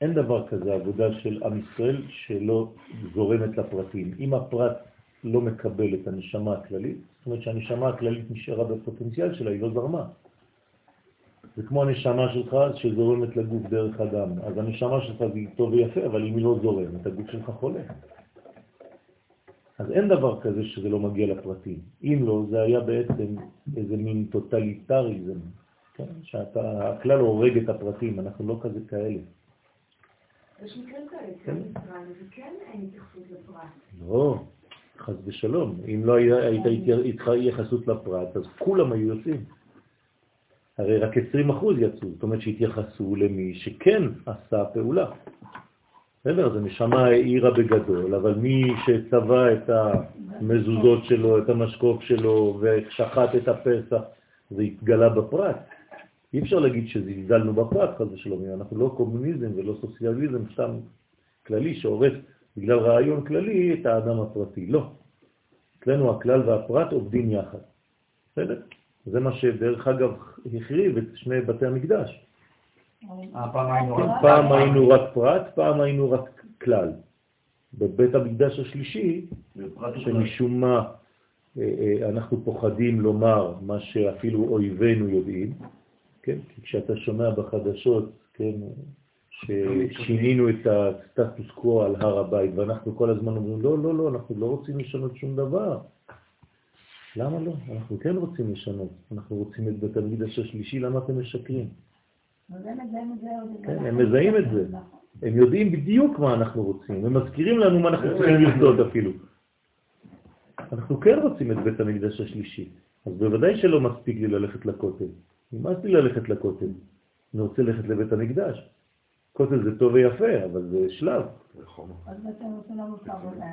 אין דבר כזה עבודה של עם ישראל שלא זורמת לפרטים. אם הפרט לא מקבל את הנשמה הכללית, זאת אומרת שהנשמה הכללית נשארה בפוטנציאל שלה, היא לא זרמה. זה כמו הנשמה שלך שזורמת לגוף דרך הדם. אז הנשמה שלך זה טוב ויפה, אבל אם היא לא זורמת, הגוף שלך חולה. אז אין דבר כזה שזה לא מגיע לפרטים. אם לא, זה היה בעצם איזה מין טוטליטריזם, כן? שהכלל הורג את הפרטים, אנחנו לא כזה כאלה. יש מקרים כאלה, כן, ישראל, וכן אין התייחסות לפרט. לא, חס ושלום. אם לא הייתה התייחסות לפרט, אז כולם היו יוצאים. הרי רק 20% יצאו, זאת אומרת שהתייחסו למי שכן עשה פעולה. בסדר, אז הנשמה העירה בגדול, אבל מי שצבע את המזוזות שלו, את המשקוף שלו, ושחט את הפסח, זה התגלה בפרט. אי אפשר להגיד שזלזלנו בפרט, חס ושלום, אנחנו לא קומוניזם ולא סוציאליזם סתם כללי שהורס בגלל רעיון כללי את האדם הפרטי. לא. אצלנו הכלל והפרט עובדים יחד. בסדר? זה מה שדרך אגב החריב את שני בתי המקדש. פעם היינו רק... פרט, פעם היינו רק כלל. בבית המקדש השלישי. שמשום מה אה, אה, אנחנו פוחדים לומר מה שאפילו אויבינו יודעים, כן? כי כשאתה שומע בחדשות, כן, ששינינו את הסטטוס קוו על הר הבית, ואנחנו כל הזמן אומרים, לא, לא, לא, אנחנו לא רוצים לשנות שום דבר. למה לא? אנחנו כן רוצים לשנות. אנחנו רוצים את בית המקדש השלישי, למה אתם משקרים? כן, הם מזהים את זה. הם יודעים בדיוק מה אנחנו רוצים, הם מזכירים לנו מה אנחנו צריכים לרצות אפילו. אנחנו כן רוצים את בית המקדש השלישי, אז בוודאי שלא מספיק לי ללכת לכותל. נמאס לי ללכת לכותל, אני רוצה ללכת לבית המקדש. כותל זה טוב ויפה, אבל זה שלב. נכון.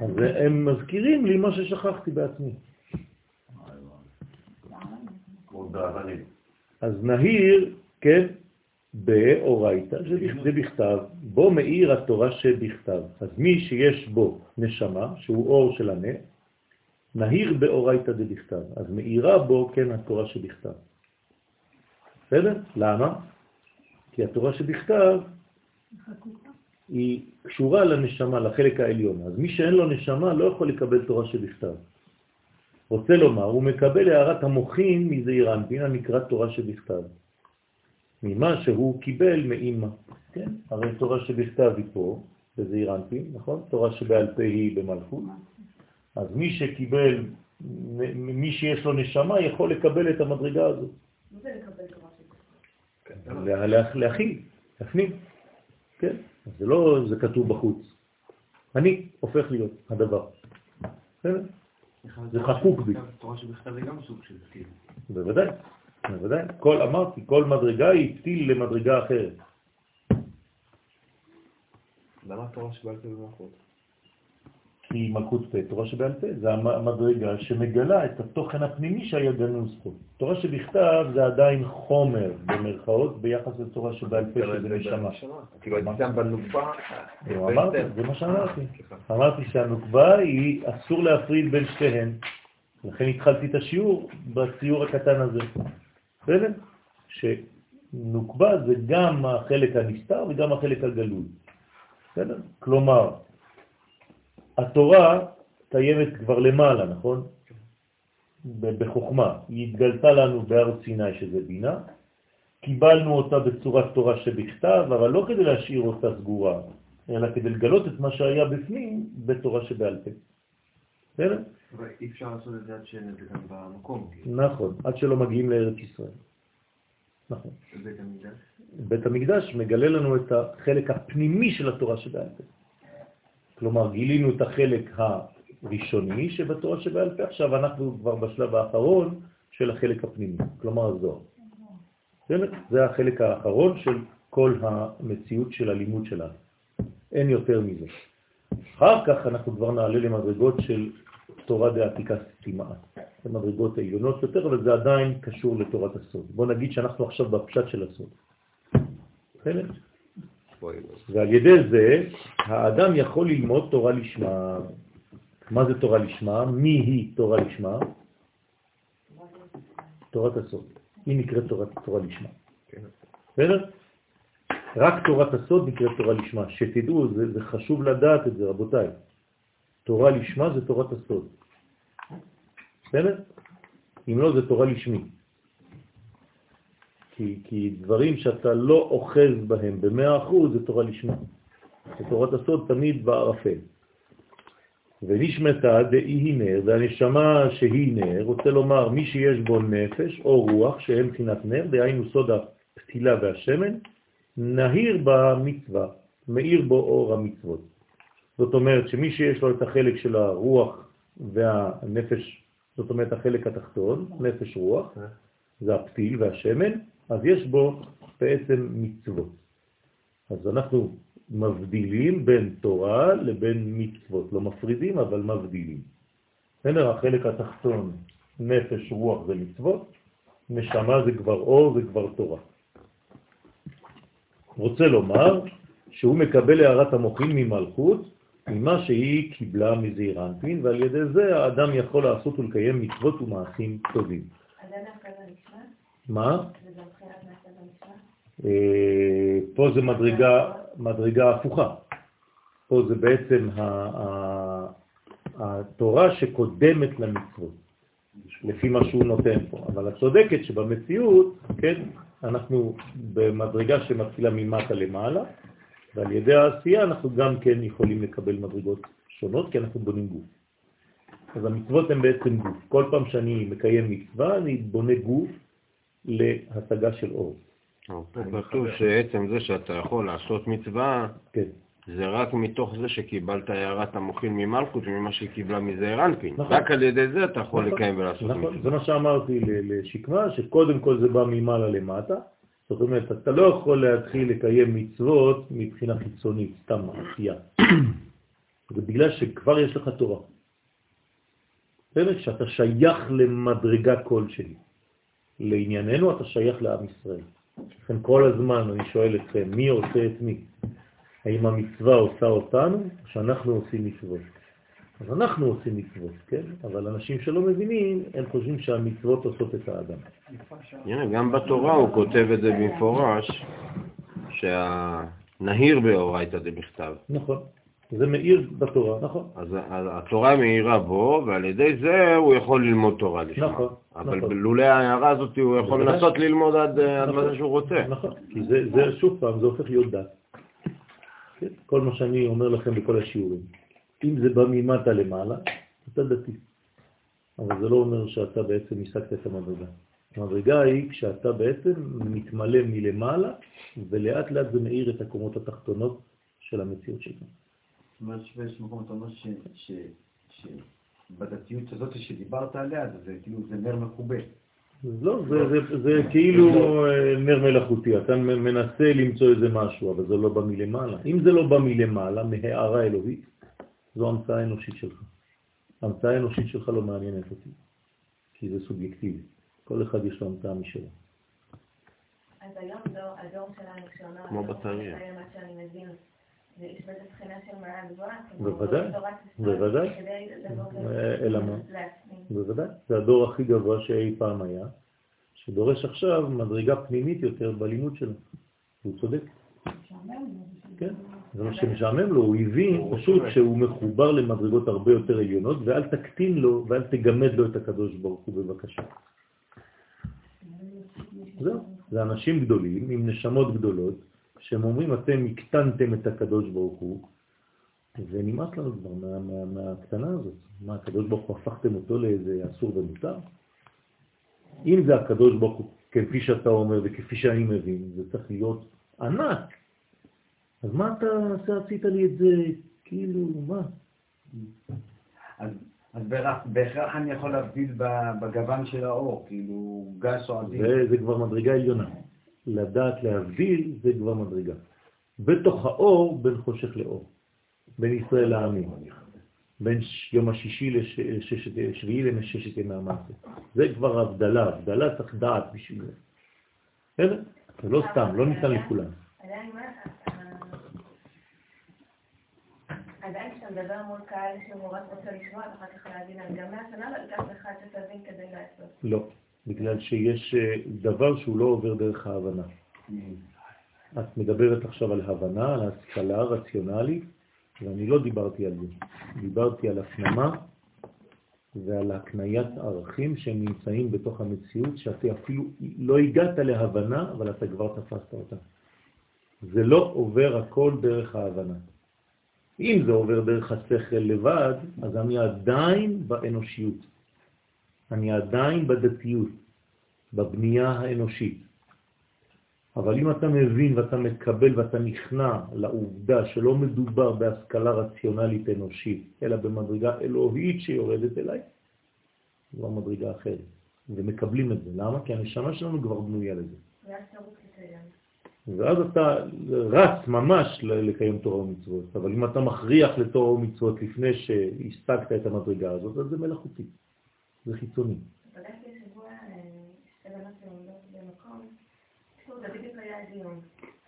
אז הם מזכירים לי מה ששכחתי בעצמי. אז נהיר, כן, באורייתא, זה בכתב, בו מאיר התורה שבכתב. אז מי שיש בו נשמה, שהוא אור של הנר, נהיר באורייתא דבכתב. אז מאירה בו, כן, התורה שבכתב. בסדר? למה? כי התורה שבכתב היא קשורה לנשמה, לחלק העליון. אז מי שאין לו נשמה לא יכול לקבל תורה שבכתב. רוצה לומר, הוא מקבל הערת המוחין מזעיר אנפין הנקרא תורה שבכתב. ממה שהוא קיבל מאמא. כן? הרי תורה שבכתב היא פה, בזעיר אנפין, נכון? תורה שבעל פה היא במלכות. אז מי שקיבל, מי שיש לו נשמה יכול לקבל את המדרגה הזאת. מה זה לקבל תורה שבכתב? לה- להכיל, להפנים. כן? זה לא, זה כתוב בחוץ. אני הופך להיות הדבר. בסדר? זה חקוק בי. תורה שבכתב זה גם סוג של סטיל. בוודאי, בוודאי. כל, אמרתי, כל מדרגה היא טיל למדרגה אחרת. למה התורה שבעל פה במלכות? כי מלכות פה, תורה שבעל פה, זה המדרגה שמגלה את התוכן הפנימי שהיה גנוז פה. תורה שבכתב זה עדיין חומר, במרכאות, ביחס לתורה שבעל פה שזה נשמה. כאילו, הייתי שם בנוקבה. אמרתי, זה מה שאמרתי. אמרתי שהנוקבה היא, אסור להפריד בין שתיהן. לכן התחלתי את השיעור בציור הקטן הזה. בסדר? שנוקבה זה גם החלק הנסתר וגם החלק הגלוי. בסדר? כלומר, התורה קיימת כבר למעלה, נכון? בחוכמה. היא התגלתה לנו בהר סיני שזה בינה, קיבלנו אותה בצורת תורה שבכתב, אבל לא כדי להשאיר אותה סגורה, אלא כדי לגלות את מה שהיה בפנים בתורה שבעל פה. בסדר? אי אפשר לעשות את זה עד שאין את זה גם במקום. נכון, עד שלא מגיעים לארץ ישראל. נכון. בית המקדש? בית המקדש מגלה לנו את החלק הפנימי של התורה שבעל פה. כלומר, גילינו את החלק הראשוני שבתורה שבעל פה, עכשיו אנחנו כבר בשלב האחרון של החלק הפנימי, כלומר הזוהר. זה החלק האחרון של כל המציאות של הלימוד שלנו. אין יותר מזה. אחר כך אנחנו כבר נעלה למדרגות של תורה דעתיקה סתימה. זה מדרגות העליונות יותר, אבל זה עדיין קשור לתורת הסוד. בוא נגיד שאנחנו עכשיו בפשט של הסוד. בסדר? ועל ידי זה האדם יכול ללמוד תורה לשמה. מה זה תורה לשמה? מי היא תורה לשמה? תורת הסוד. היא נקראת תורת, תורה לשמה. בסדר? רק תורת הסוד נקראת תורה לשמה. שתדעו, זה, זה חשוב לדעת את זה, רבותיי. תורה לשמה זה תורת הסוד. בסדר? אם לא, זה תורה לשמי. כי, כי דברים שאתה לא אוחז בהם במאה אחוז זה תורה לשמה. תורת הסוד תמיד בערפל. ונשמתה דאי נר, והנשמה שהיא נר, רוצה לומר מי שיש בו נפש או רוח שהם מבחינת נר, דהיינו סוד הפתילה והשמן, נהיר במצווה, מאיר בו אור המצוות. זאת אומרת שמי שיש לו את החלק של הרוח והנפש, זאת אומרת החלק התחתון, נפש רוח, זה הפתיל והשמן, אז יש בו בעצם מצוות. אז אנחנו מבדילים בין תורה לבין מצוות, לא מפרידים אבל מבדילים. בסדר? החלק התחתון, נפש, רוח זה מצוות, נשמה זה כבר אור, זה כבר תורה. רוצה לומר שהוא מקבל הערת המוחין ממלכות, ממה שהיא קיבלה מזעיר אנפין, ועל ידי זה האדם יכול לעשות ולקיים מצוות ומעשים טובים. מה? אה, פה זה מדרגה, מדרגה הפוכה. פה זה בעצם התורה שקודמת למצוות, לפי מה שהוא נותן פה. אבל את צודקת שבמציאות, כן, אנחנו במדרגה שמתחילה ממטה למעלה, ועל ידי העשייה אנחנו גם כן יכולים לקבל מדרגות שונות, כי אנחנו בונים גוף. אז המצוות הן בעצם גוף. כל פעם שאני מקיים מצווה, אני בונה גוף להשגה של אור. פה כתוב שעצם זה שאתה יכול לעשות מצווה, כן. זה רק מתוך זה שקיבלת הערת המוחין ממלכות ממה שהיא קיבלה מזעיר אנפין. נכון. רק על ידי זה אתה יכול נכון, לקיים ולעשות נכון, מצווה. זה מה שאמרתי לשקמה, שקודם כל זה בא ממעלה למטה. זאת אומרת, אתה לא יכול להתחיל לקיים מצוות מבחינה חיצונית, סתם עשייה. זה בגלל שכבר יש לך תורה. באמת שאתה שייך למדרגה כלשהי. לענייננו אתה שייך לעם ישראל. לכן כל הזמן אני שואל אתכם, מי עושה את מי? האם המצווה עושה אותנו, או שאנחנו עושים מצוות? אז אנחנו עושים מצוות, כן? אבל אנשים שלא מבינים, הם חושבים שהמצוות עושות את האדם. הנה, גם בתורה הוא כותב את זה במפורש, שהנהיר באורייתא דבכתב. נכון. זה מאיר בתורה, נכון. אז התורה מאירה בו, ועל ידי זה הוא יכול ללמוד תורה לשמה. נכון, אבל נכון. לולא ההערה הזאת הוא יכול. לנסות ללמוד עד עד נכון. מתי שהוא רוצה. נכון, כי זה, זה שוב פעם, זה הופך להיות דת. כן? כל מה שאני אומר לכם בכל השיעורים. אם זה בא ממטה למעלה, אתה דתי. אבל זה לא אומר שאתה בעצם השגת את המדרגה. המדרגה היא כשאתה בעצם מתמלא מלמעלה, ולאט לאט זה מאיר את הקומות התחתונות של המציאות שלך. זאת אומרת שבאיזשהו מקום אתה אומר שבדתיות הזאת שדיברת עליה, זה כאילו, זה נר מכובה. לא, זה, זה, זה כאילו אה, נר מלאכותי, אתה מנסה למצוא איזה משהו, אבל זה לא בא מלמעלה. אם זה לא בא מלמעלה, מהערה אלוהית, זו המצאה אנושית שלך. המצאה האנושית שלך לא מעניינת אותי, כי זה סובייקטיבי. כל אחד יש לו המצאה משלו. אז היום הדור שלנו, כשאומר, כמו בטריה. מה שאני מבין, יש בזה תחינה של מעלה גבוהה. בוודאי, בוודאי. כדי לבוא אלא מה? לעצמי. בוודאי. זה הדור הכי גבוה שאי פעם היה, שדורש עכשיו מדרגה פנימית יותר בלימוד שלו. הוא צודק. כן, זה מה שמשעמם לו, הוא הבין פשוט שהוא מחובר למדרגות הרבה יותר עליונות, ואל תקטין לו ואל תגמד לו את הקדוש ברוך הוא בבקשה. זהו, זה אנשים גדולים עם נשמות גדולות, שהם אומרים אתם הקטנתם את הקדוש ברוך הוא, ונמאס לנו כבר מה, מה, מהקטנה הזאת. מה, הקדוש ברוך הוא הפכתם אותו לאיזה אסור ומותר? אם זה הקדוש ברוך הוא, כפי שאתה אומר וכפי שאני מבין, זה צריך להיות ענק. אז מה אתה עושה, עשית לי את זה, כאילו, מה? אז, אז בהכרח- אני יכול להבדיל ב- בגוון של האור, כאילו גס או עדין. זה, זה כבר מדרגה עליונה. לדעת להבדיל זה כבר מדרגה. בתוך האור בין חושך לאור, בין ישראל לעמים, בין יום השישי לשביעי לששת ימי המעשה. זה כבר הבדלה, הבדלה צריך דעת בשביל זה. בסדר? זה לא סתם, לא ניתן לכולם. עדיין מה, אה, כשאתה מדבר מול קהל שהוא רק רוצה לשמוע, ואחר כך להבין על גם מהשנה, אבל גם לך שתבין כדי לעשות. לא, בגלל שיש אה, דבר שהוא לא עובר דרך ההבנה. את מדברת עכשיו על הבנה, על השכלה רציונלית, ואני לא דיברתי על זה. דיברתי על הפנמה ועל הקניית ערכים שהם נמצאים בתוך המציאות, שאתה אפילו לא הגעת להבנה, אבל אתה כבר תפסת אותה. זה לא עובר הכל דרך ההבנה. אם זה עובר דרך השכל לבד, אז אני עדיין באנושיות. אני עדיין בדתיות, בבנייה האנושית. אבל אם אתה מבין ואתה מקבל ואתה נכנע לעובדה שלא מדובר בהשכלה רציונלית אנושית, אלא במדרגה אלוהית שיורדת אליי, זו המדרגה אחרת. ומקבלים את זה. למה? כי הנשמה שלנו כבר בנויה לזה. ואז אתה רץ ממש לקיים תורה ומצוות. אבל אם אתה מכריח לתורה ומצוות לפני שהשגת את המדרגה הזאת, אז זה מלאכותי. זה חיצוני. אה.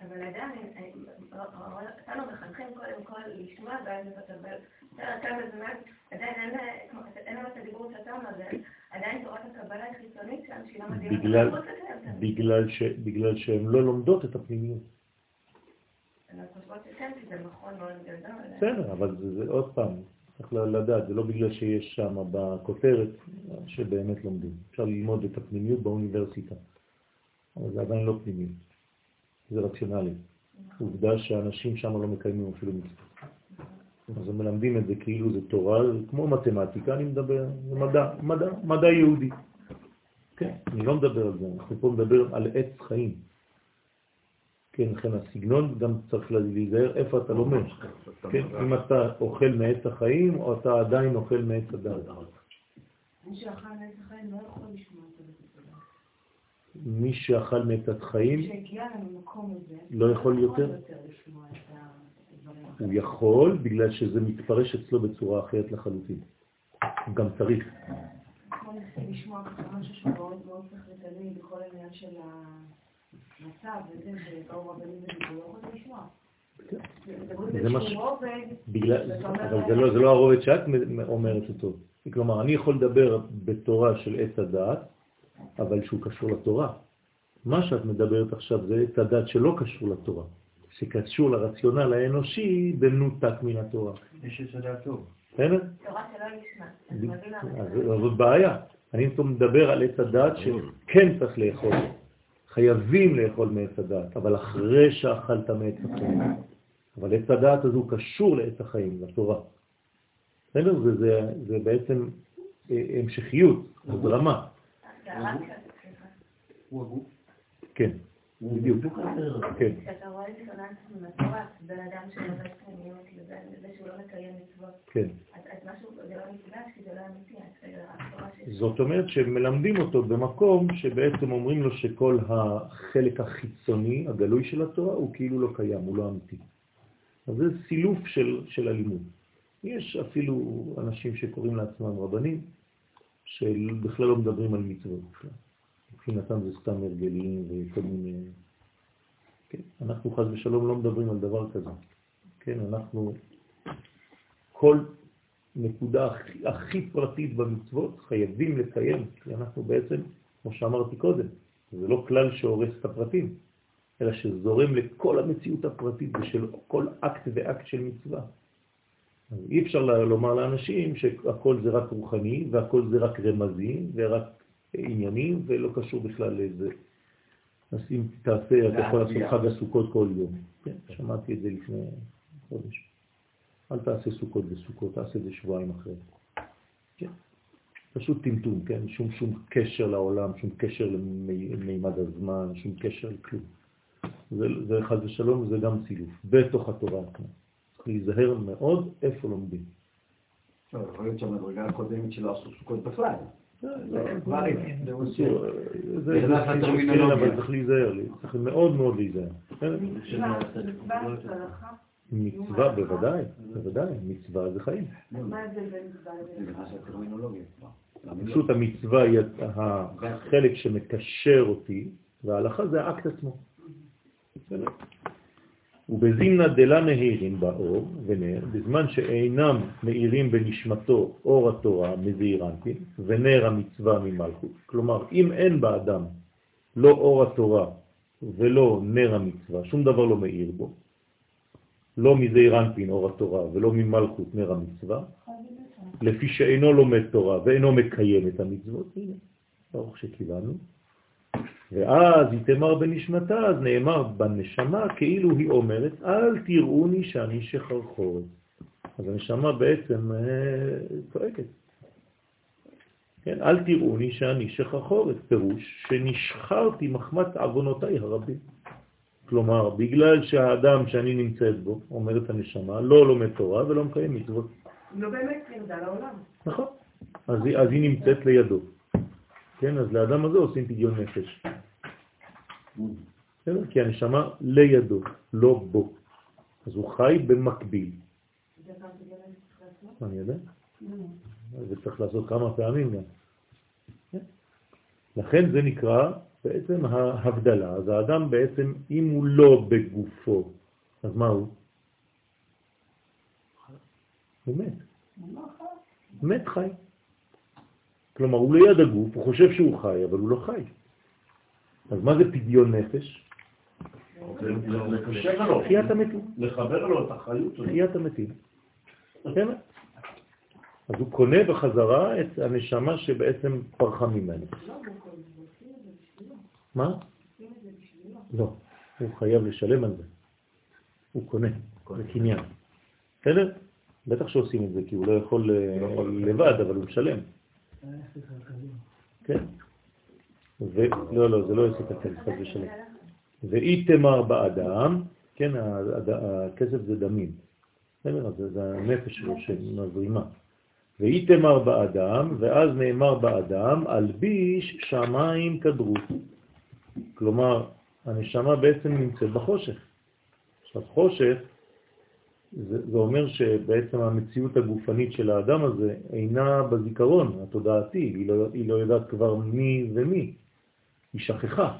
אבל עדיין, אה, אותנו מחנכים קודם כל לשמוע ואז. בסדר, כמה זמן, עדיין אין אין להם את הדיבור שאתה אומר, עדיין תורת הקבלה היא חיצונית שם, שהיא לא מדהימה. בגלל- ש, בגלל שהן לא לומדות את הפנימיות. מאוד גדול. בסדר, אבל זה, זה עוד פעם, צריך לדעת, זה לא בגלל שיש שם בכותרת שבאמת לומדים. אפשר ללמוד את הפנימיות באוניברסיטה, אבל זה עדיין לא פנימיות, זה רציונלי. עובדה שאנשים שם לא מקיימים אפילו מצוות. אז הם מלמדים את זה כאילו זה תורה, זה כמו מתמטיקה, אני מדבר, זה מדע, מדע, מדע יהודי. כן, אני לא מדבר על זה, אנחנו פה מדבר על עץ חיים. כן, לכן הסגנון גם צריך להיזהר איפה אתה לומד. כן, אם אתה אוכל מעץ החיים או אתה עדיין אוכל מעץ הדת. מי שאכל נץ החיים לא יכול לשמוע את זה. מי שאכל מעץ החיים הזה, לא יכול יותר. את. הוא יכול בגלל שזה מתפרש אצלו בצורה אחרת לחלוטין. הוא גם צריך. לשמוע משהו שהוא מאוד מאוד שכלתני בכל העניין של המצב וזה שבאו רבנים ודיברו, לא יכולתי לשמוע. זה מה ש- באיזשהו רובד, בגלל, אבל זה לא, הרובד שאת אומרת אותו. כלומר, אני יכול לדבר בתורה של עץ הדעת, אבל שהוא קשור לתורה. מה שאת מדברת עכשיו זה עץ הדעת שלא קשור לתורה, שקשור לרציונל האנושי במנותק מן התורה. יש את הדעת טוב. בסדר? תורה שלא אז זאת בעיה. אני פה מדבר על עץ הדעת שכן צריך לאכול. חייבים לאכול מעץ הדעת, אבל אחרי שאכלת מעץ החיים. אבל עץ הדעת הזה הוא קשור לעץ החיים, לתורה. בסדר? זה, זה, זה בעצם אה, המשכיות, הזרמה. הוא הגוף. כן, בדיוק. כן, כשאתה רואה דיסוננס מטורף בין אדם שלומד פנימיות לבין זה שהוא לא מקיים מצוות, כן. אז משהו, זה לא נפגש כי זה לא אמיתי, שיש. זאת אומרת שמלמדים אותו במקום שבעצם אומרים לו שכל החלק החיצוני, הגלוי של התורה, הוא כאילו לא קיים, הוא לא אמיתי. אז זה סילוף של, של הלימוד. יש אפילו אנשים שקוראים לעצמם רבנים, שבכלל לא מדברים על מצוות בכלל. מבחינתם זה סתם הרגלים וכל מיני... כן, אנחנו חס ושלום לא מדברים על דבר כזה. כן, אנחנו... כל נקודה הכי, הכי פרטית במצוות חייבים לקיים, כי אנחנו בעצם, כמו שאמרתי קודם, זה לא כלל שהורס את הפרטים, אלא שזורם לכל המציאות הפרטית ושל כל אקט ואקט של מצווה. אי אפשר לומר לאנשים שהכל זה רק רוחני והכל זה רק רמזים ורק עניינים ולא קשור בכלל לזה. אז אם תעשה, אתה יכול לעשות חג הסוכות כל יום. כן, שמעתי את זה לפני חודש. אל תעשה סוכות בסוכות, תעשה את זה שבועיים אחרי. כן. פשוט טמטום, כן? שום שום קשר לעולם, שום קשר למימד הזמן, שום קשר לכלום. זה, זה חד ושלום, זה גם סילוף, בתוך התורה עצמה. צריך להיזהר מאוד איפה לומדים. יכול להיות שהמדרגה הקודמת שלא עשו סוכות בכלל. זה צריך להיזהר, צריך מאוד מאוד להיזהר. מצווה בוודאי, בוודאי, מצווה זה חיים. מה ההבדל בין מצווה לבין... פשוט המצווה היא החלק שמקשר אותי, וההלכה זה האקט עצמו. ובזימנה דלה נהירים באור ונר, בזמן שאינם מאירים בנשמתו אור התורה מזעירנטין ונר המצווה ממלכות. כלומר, אם אין באדם לא אור התורה ולא נר המצווה, שום דבר לא מאיר בו, לא מזעירנטין אור התורה ולא ממלכות נר המצווה, לפי שאינו לומד תורה ואינו מקיים את המצוות, הנה, ברוך שקיבלנו. ואז היא תמר בנשמתה, אז נאמר בנשמה כאילו היא אומרת, אל תראוני שאני שחרחורת. אז הנשמה בעצם אה, צועקת. כן, אל תראוני שאני שחרחורת, פירוש שנשחרתי מחמת עוונותיי הרבים. כלומר, בגלל שהאדם שאני נמצאת בו, אומרת הנשמה, לא לומד תורה ולא מקיים מצוות. לא באמת נרדה לעולם. נכון. אז היא, אז היא נמצאת לידו. כן, אז לאדם הזה עושים פדיון נפש. בסדר? כי הנשמה לידו, לא בו. אז הוא חי במקביל. אני יודע. זה צריך לעשות כמה פעמים גם. כן? לכן זה נקרא בעצם ההבדלה. אז האדם בעצם, אם הוא לא בגופו, אז מה הוא? הוא מת. מת חי. כלומר, הוא ליד הגוף, הוא חושב שהוא חי, אבל הוא לא חי. אז מה זה פדיון נפש? תחיית המתים. לחבר לו את החיות שלו. תחיית המתים. כן? אז הוא קונה בחזרה את הנשמה שבעצם פרחה ממנו. מה? לא, הוא חייב לשלם על זה. הוא קונה, זה קניין. בסדר? בטח שעושים את זה, כי הוא לא יכול לבד, אבל הוא משלם. כן. לא, לא, זה לא עסק הכסף, חס ושלום. ואי תמר באדם, כן, הכסף זה דמים. בסדר? זה הנפש שלו שמזרימה. ואי תמר באדם, ואז נאמר באדם, אלביש שמיים כדרות. כלומר, הנשמה בעצם נמצאת בחושך. עכשיו, חושך זה, זה אומר שבעצם המציאות הגופנית של האדם הזה אינה בזיכרון התודעתי, היא לא, היא לא יודעת כבר מי ומי, היא שכחה.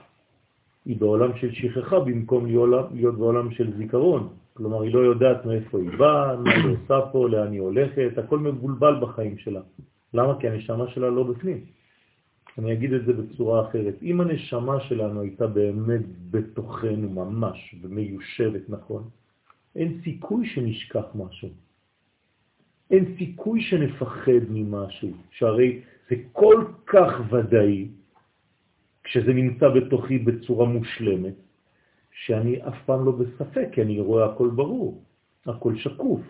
היא בעולם של שכחה במקום להיות בעולם של זיכרון. כלומר, היא לא יודעת מאיפה היא באה, מה היא עושה פה, לאן היא הולכת, הכל מבולבל בחיים שלה. למה? כי הנשמה שלה לא בפנים. אני אגיד את זה בצורה אחרת. אם הנשמה שלנו הייתה באמת בתוכנו ממש ומיושבת נכון, אין סיכוי שנשכח משהו. אין סיכוי שנפחד ממשהו, שהרי זה כל כך ודאי, כשזה נמצא בתוכי בצורה מושלמת, שאני אף פעם לא בספק, כי אני רואה הכל ברור, הכל שקוף.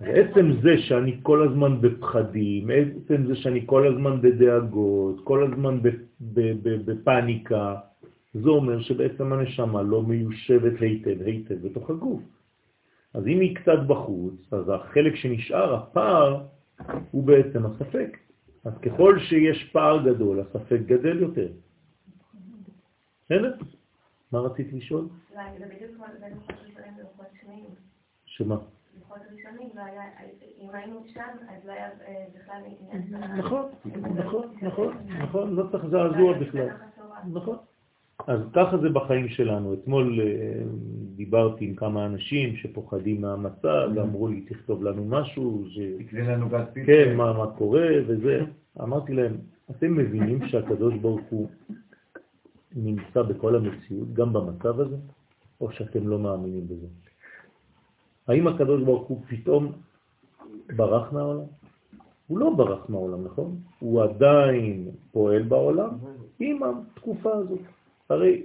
ועצם זה שאני כל הזמן בפחדים, עצם זה שאני כל הזמן בדאגות, כל הזמן בפניקה, זה אומר שבעצם הנשמה לא מיושבת היטב היטב בתוך הגוף. אז אם היא קצת בחוץ, אז החלק שנשאר, הפער, הוא בעצם הספק. אז ככל שיש פער גדול, הספק גדל יותר. בסדר? מה רצית לשאול? שמה? לפחות ראשונים, לא היה, אם היינו שם, אז לא היה בכלל עניין של... נכון, נכון, נכון, נכון, לא צריך זעזוע בכלל. נכון. אז ככה זה בחיים שלנו. אתמול אה, דיברתי עם כמה אנשים שפוחדים מהמצב, ואמרו לי, תכתוב לנו משהו, ש... תקנה לנו גז פיצה. כן, מה, מה קורה וזה. אמרתי להם, אתם מבינים שהקדוש ברוך הוא נמצא בכל המציאות, גם במצב הזה, או שאתם לא מאמינים בזה? האם הקדוש ברוך הוא פתאום ברח מהעולם? הוא לא ברח מהעולם, נכון? הוא עדיין פועל בעולם עם התקופה הזאת. הרי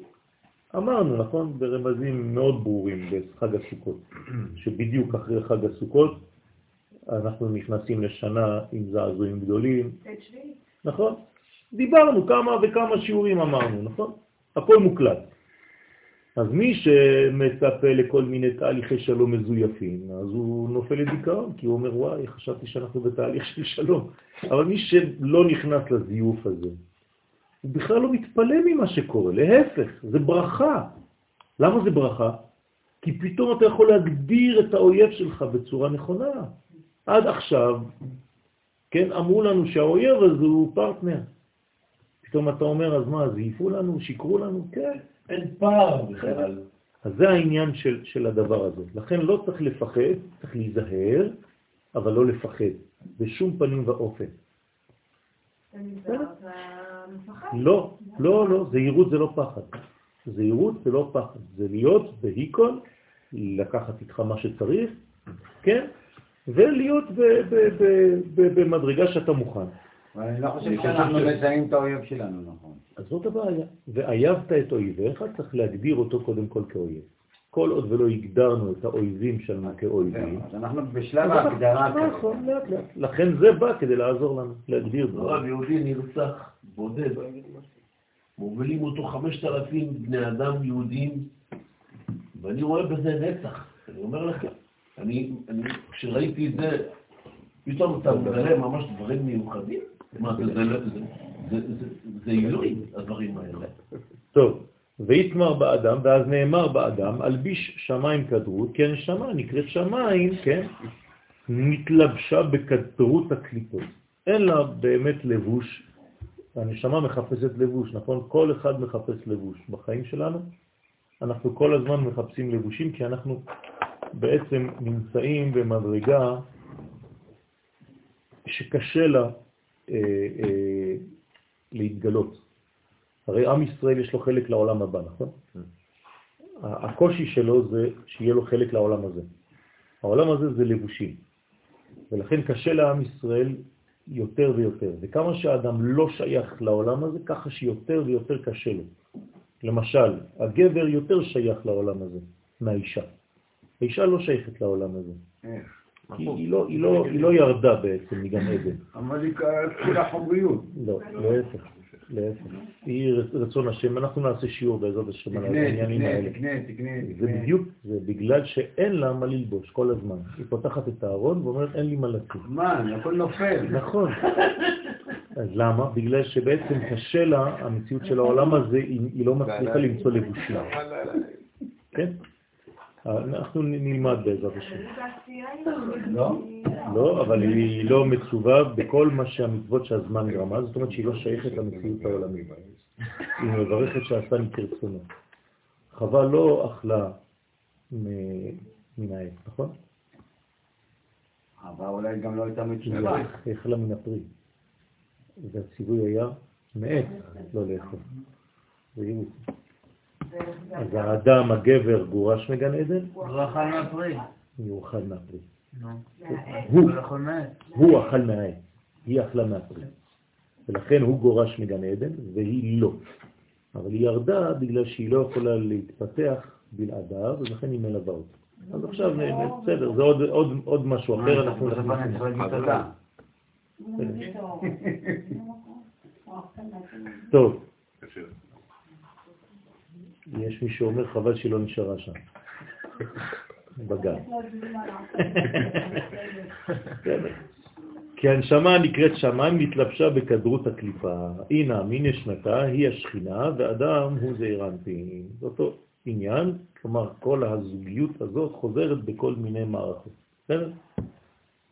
אמרנו, נכון, ברמזים מאוד ברורים בחג הסוכות, שבדיוק אחרי חג הסוכות אנחנו נכנסים לשנה עם זעזועים גדולים. נכון? דיברנו כמה וכמה שיעורים אמרנו, נכון? הכל מוקלט. אז מי שמצפה לכל מיני תהליכי שלום מזויפים, אז הוא נופל לדיכאון, כי הוא אומר, וואי, חשבתי שאנחנו בתהליך של שלום. אבל מי שלא נכנס לזיוף הזה, הוא בכלל לא מתפלא ממה שקורה, להפך, זה ברכה. למה זה ברכה? כי פתאום אתה יכול להגדיר את האויב שלך בצורה נכונה. עד עכשיו, כן, אמרו לנו שהאויב הזה הוא פרטנר. פתאום אתה אומר, אז מה, זייפו לנו, שיקרו לנו? כן. אין פער בכלל. אז זה העניין של, של הדבר הזה. לכן לא צריך לפחד, צריך להיזהר, אבל לא לפחד, בשום פנים ואופן. לא, לא, לא, זהירות זה לא פחד. זהירות זה לא פחד, זה להיות בהיקון, לקחת איתך מה שצריך, כן? ולהיות במדרגה שאתה מוכן. אני לא חושב שאנחנו מזהים את האויב שלנו, נכון. אז זאת הבעיה. ואייבת את אויביך, צריך להגדיר אותו קודם כל כאויב. כל עוד ולא הגדרנו את האויבים שלנו כאויבים. אז אנחנו בשלב ההגדרה. נכון, לאט לאט. לכן זה בא כדי לעזור לנו, להגדיר דברים. הרב יהודי נרצח, בודד, מובילים אותו 5,000 בני אדם יהודים, ואני רואה בזה נצח. אני אומר לכם, אני, כשראיתי את זה, פתאום אתה מגלה ממש דברים מיוחדים. מה, זה עילוי, הדברים האלה. טוב. ויתמר באדם, ואז נאמר באדם, אלביש שמיים כדרות, כן שמה, נקראת שמיים, כן, מתלבשה בכדרות הקליפות. אין לה באמת לבוש, הנשמה מחפשת לבוש, נכון? כל אחד מחפש לבוש. בחיים שלנו אנחנו כל הזמן מחפשים לבושים, כי אנחנו בעצם נמצאים במדרגה שקשה לה אה, אה, להתגלות. הרי עם ישראל יש לו חלק לעולם הבא, נכון? הקושי שלו זה שיהיה לו חלק לעולם הזה. העולם הזה זה לבושים, ולכן קשה לעם ישראל יותר ויותר. וכמה שהאדם לא שייך לעולם הזה, ככה שיותר ויותר קשה לו. למשל, הגבר יותר שייך לעולם הזה מהאישה. האישה לא שייכת לעולם הזה. כי היא לא, היא לא, היא לא ירדה בעצם מגן עדן. אבל היא כולה חומריות. לא, להפך. להפך. היא רצון השם, אנחנו נעשה שיעור בעזרת השם על העניינים האלה. תקנה, תקנה, תקנה. זה בדיוק, זה בגלל שאין לה מה ללבוש כל הזמן. היא פותחת את הארון ואומרת, אין לי מה לצאת. מה, הכל נופל. נכון. אז למה? בגלל שבעצם קשה לה, המציאות של העולם הזה, היא לא מצליחה למצוא לבושים. כן? אנחנו נלמד בעזרת השם. לא? לא, אבל היא לא מצווה בכל מה שהמצוות שהזמן גרמה, זאת אומרת שהיא לא שייכת למציאות העולמית. היא מברכת שעשה כרצונו. חווה לא אכלה מן העץ, נכון? חווה אולי גם לא הייתה מצווה. היא אכלה מן הפרי. והציווי היה מעץ לא לאכול. זה. אז האדם, הגבר, גורש מגן עדן? הוא אכל מהפרי. הוא אכל מהפרי. הוא אכל מהעץ, היא אכלה מהפרי. ולכן הוא גורש מגן עדן והיא לא. אבל היא ירדה בגלל שהיא לא יכולה להתפתח בלעדיו, ולכן היא מלווה אותו. אז עכשיו, בסדר, זה עוד משהו אחר, אנחנו טוב. יש מי שאומר חבל שהיא לא נשארה שם. בגן. כי הנשמה נקראת שמיים נתלבשה בכדרות הקליפה. הנה, מי נשמתה היא השכינה, ואדם הוא זעיר אנפין. זה אותו עניין, כלומר כל הזוגיות הזאת חוזרת בכל מיני מערכות. בסדר?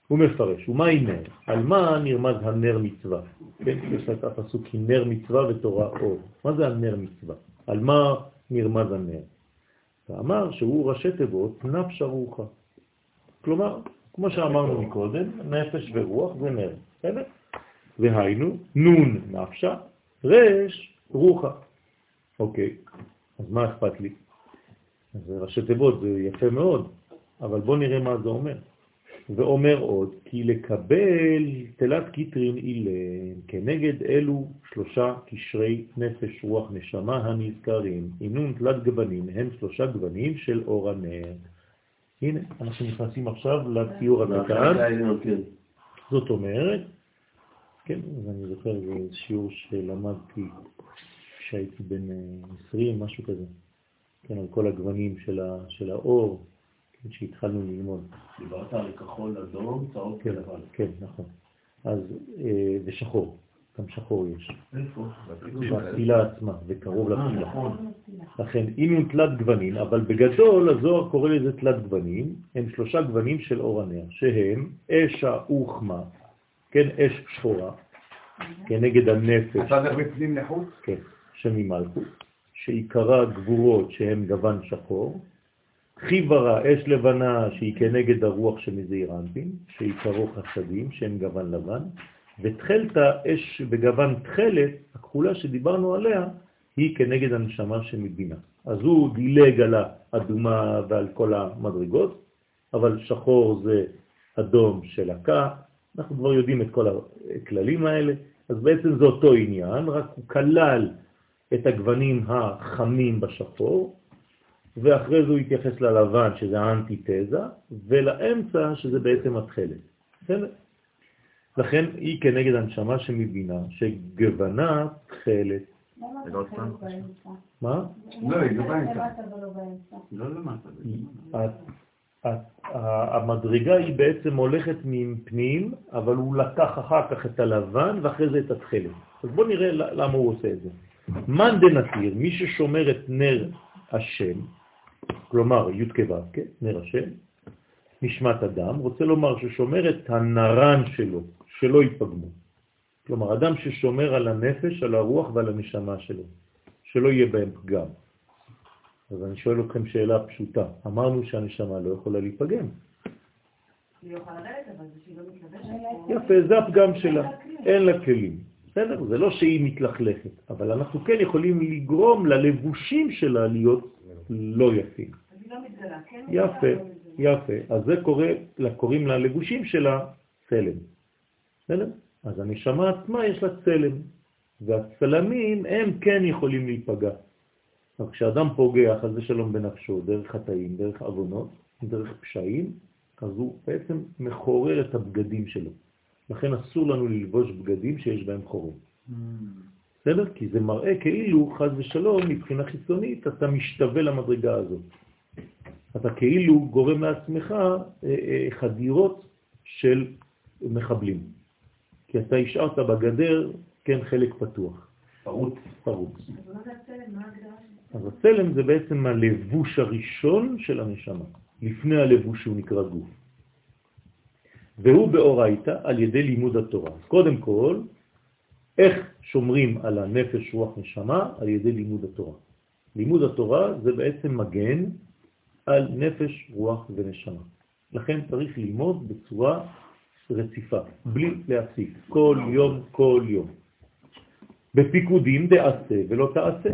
הוא מפרש, ומהי נר? על מה נרמז הנר מצווה? כן, יש את הפסוק כי נר מצווה ותורה אור. מה זה הנר מצווה? על מה נרמז הנר? ואמר שהוא ראשי תיבות נפש הרוחה. כלומר, כמו שאמרנו מקודם, נפש ורוח זה נר, בסדר? והיינו, נון נפשה, רש רוחה. אוקיי, אז מה אכפת לי? אז ראשי תיבות זה יפה מאוד, אבל בואו נראה מה זה אומר. ואומר עוד, כי לקבל תלת קטירין אילין, כנגד אלו שלושה קשרי נפש, רוח, נשמה הנזכרים, אינון תלת גוונים, הם שלושה גוונים של אור הנר. הנה, אנחנו נכנסים עכשיו לציור הקטן. כן. זאת אומרת, כן, ואני זוכר, זה שיעור שלמדתי כשהייתי בן 20, משהו כזה, כן, על כל הגוונים של האור, כן, שהתחלנו ללמוד. דיברת על כחול, אדום, צהוב כן, ולבן. כן, נכון. אז, אה, ושחור, גם שחור יש. איפה? בתפילה עצמה, וקרוב אה, לתפילה. נכון. לכן, אם הם תלת גוונים, אבל בגדול הזוהר קורא לזה תלת גוונים, הם שלושה גוונים של אור הנר, שהם אש האוחמה, כן, אש שחורה, כנגד הנפש, אתה זה בפנים לחוץ? כן, שממלכות, שעיקרה גבורות שהם גוון שחור, חיברה, אש לבנה שהיא כנגד הרוח שמזעיר אנפין, שעיקרו חסדים שהם גוון לבן, ותחלתה אש בגוון תחלת, הכחולה שדיברנו עליה, היא כנגד הנשמה שמבינה. אז הוא דילג על האדומה ועל כל המדרגות, אבל שחור זה אדום של הקה, אנחנו כבר יודעים את כל הכללים האלה, אז בעצם זה אותו עניין, רק הוא כלל את הגוונים החמים בשחור, ואחרי זה הוא התייחס ללבן, שזה האנטיתזה, ולאמצע, שזה בעצם התחלת. בסדר? לכן היא כנגד הנשמה שמבינה, שגוונה תחלת. למה זה לא? מה? לא, היא לא למה באמצע. לא למטה. ה- המדרגה היא בעצם הולכת מפנים, אבל הוא לקח אחר כך את הלבן ואחרי זה את התחלת. אז בואו נראה למה הוא עושה את זה. מאן דנתיר, מי ששומר את נר השם, כלומר י' כו', כן, נר השם, נשמת אדם, רוצה לומר ששומר את הנרן שלו, שלא ייפגמו. כלומר, אדם ששומר על הנפש, על הרוח ועל הנשמה שלו, שלא יהיה בהם פגם. אז אני שואל אתכם שאלה פשוטה. אמרנו שהנשמה לא יכולה להיפגם. לא לא. יפה, זה הפגם שלה. אין לה כלים. בסדר? זה לא שהיא מתלכלכת, אבל אנחנו כן יכולים לגרום ללבושים שלה להיות לא יפים. אז? יפה, יפה. אז זה קורא, קוראים ללבושים שלה צלם. בסדר? אז הנשמה עצמה יש לה צלם, והצלמים הם כן יכולים להיפגע. אבל כשאדם פוגע, חס ושלום בנפשו, דרך חטאים, דרך עוונות, דרך פשעים, אז הוא בעצם מחורר את הבגדים שלו. לכן אסור לנו ללבוש בגדים שיש בהם חורים. בסדר? כי זה מראה כאילו, חז ושלום, מבחינה חיצונית, אתה משתווה למדרגה הזאת. אתה כאילו גורם לעצמך אה, אה, חדירות של מחבלים. כי אתה השארת בגדר, כן, חלק פתוח, פרוץ. פרוץ. אז הצלם זה בעצם הלבוש הראשון של הנשמה, לפני הלבוש שהוא נקרא גוף. והוא באורייתא על ידי לימוד התורה. אז קודם כל, איך שומרים על הנפש, רוח, נשמה? על ידי לימוד התורה. לימוד התורה זה בעצם מגן על נפש, רוח ונשמה. לכן צריך ללמוד בצורה רציפה, בלי להפסיק, כל יום, כל יום. בפיקודים דעשה ולא תעשה.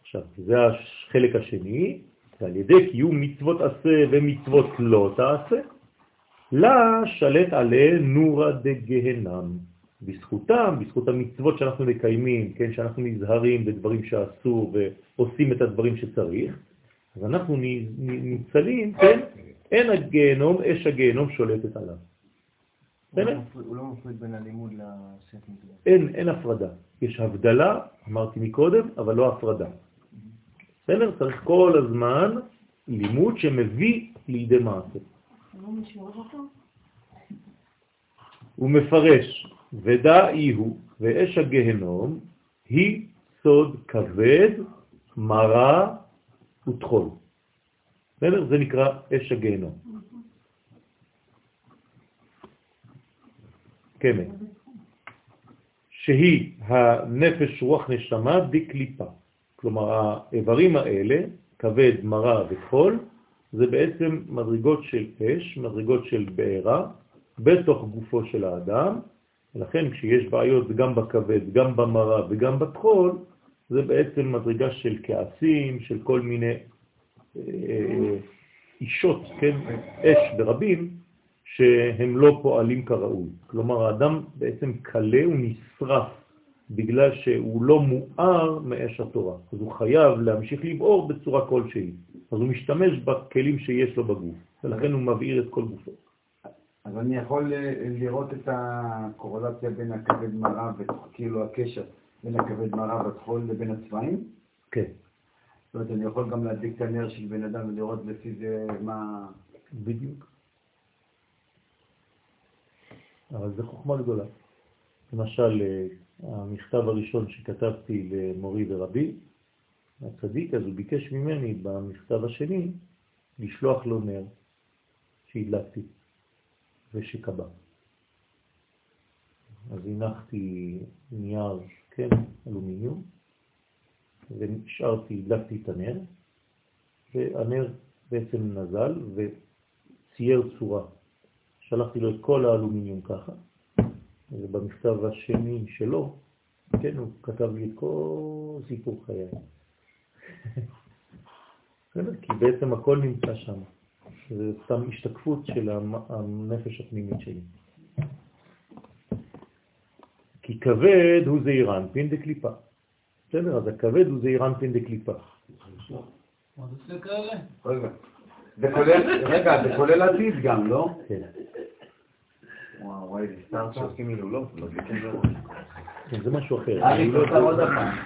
עכשיו, זה החלק השני, ועל ידי קיום מצוות עשה ומצוות לא תעשה, לה שלט עליה נורא דגהנם. בזכותם, בזכות המצוות שאנחנו מקיימים, כן, שאנחנו נזהרים בדברים שאסור ועושים את הדברים שצריך, אז אנחנו ניצלים, כן, אין הגיהנום, אש הגיהנום שולטת עליו. בסדר? הוא לא מפריד בין הלימוד לעשיית מצוות. אין, אין הפרדה. יש הבדלה, אמרתי מקודם, אבל לא הפרדה. בסדר? צריך כל הזמן לימוד שמביא לידי מעשה. לא? הוא מפרש, ודע אי הוא, ואש הגהנום היא סוד כבד, מרה ותחול. בסדר? זה נקרא אש הגהנום. מתוחכמת, שהיא הנפש רוח נשמה בקליפה. כלומר, האיברים האלה, כבד, מרה וחול, זה בעצם מדרגות של אש, מדרגות של בעירה, בתוך גופו של האדם, ולכן כשיש בעיות גם בכבד, גם במרה וגם בטחול, זה בעצם מדרגה של כעסים, של כל מיני אה, אישות, כן, אש ברבים, שהם לא פועלים כראוי. כלומר, האדם בעצם קלה ונשרף בגלל שהוא לא מואר מאש התורה. אז הוא חייב להמשיך לבעור בצורה כלשהי. אז הוא משתמש בכלים שיש לו בגוף, ולכן הוא מבעיר את כל גופו. אז אני יכול אה, לראות את הקורלציה בין הכבד מראה, כאילו הקשר בין הכבד מראה בטחול לבין הצבעים? כן. זאת אומרת, אני יכול גם להדליק את הנר של בן אדם ולראות לפי זה מה... בדיוק. אבל זו חוכמה גדולה. למשל, אה, המכתב הראשון שכתבתי למורי ורבי, הצדיק, אז הוא ביקש ממני במכתב השני לשלוח לו נר שהדלקתי ושקבע. אז הנחתי נייר, כן, אלומיניום, ונשארתי, הדלקתי את הנר, והנר בעצם נזל וצייר צורה. שלחתי לו את כל האלומיניום ככה, ובמכתב השני שלו, כן, הוא כתב לי את כל סיפור חיי. כי בעצם הכל נמצא שם. זה סתם השתקפות של הנפש הפנימית שלי. כי כבד הוא זעירן פין דקליפה. בסדר, אז הכבד הוא זעירן פין דקליפה. רגע, זה כולל עתיד גם, לא? כן. וואו, וואי, זה סתם שעושים הילולות, לא. כן, זה משהו אחר. אה, אני כבר עוד פעם.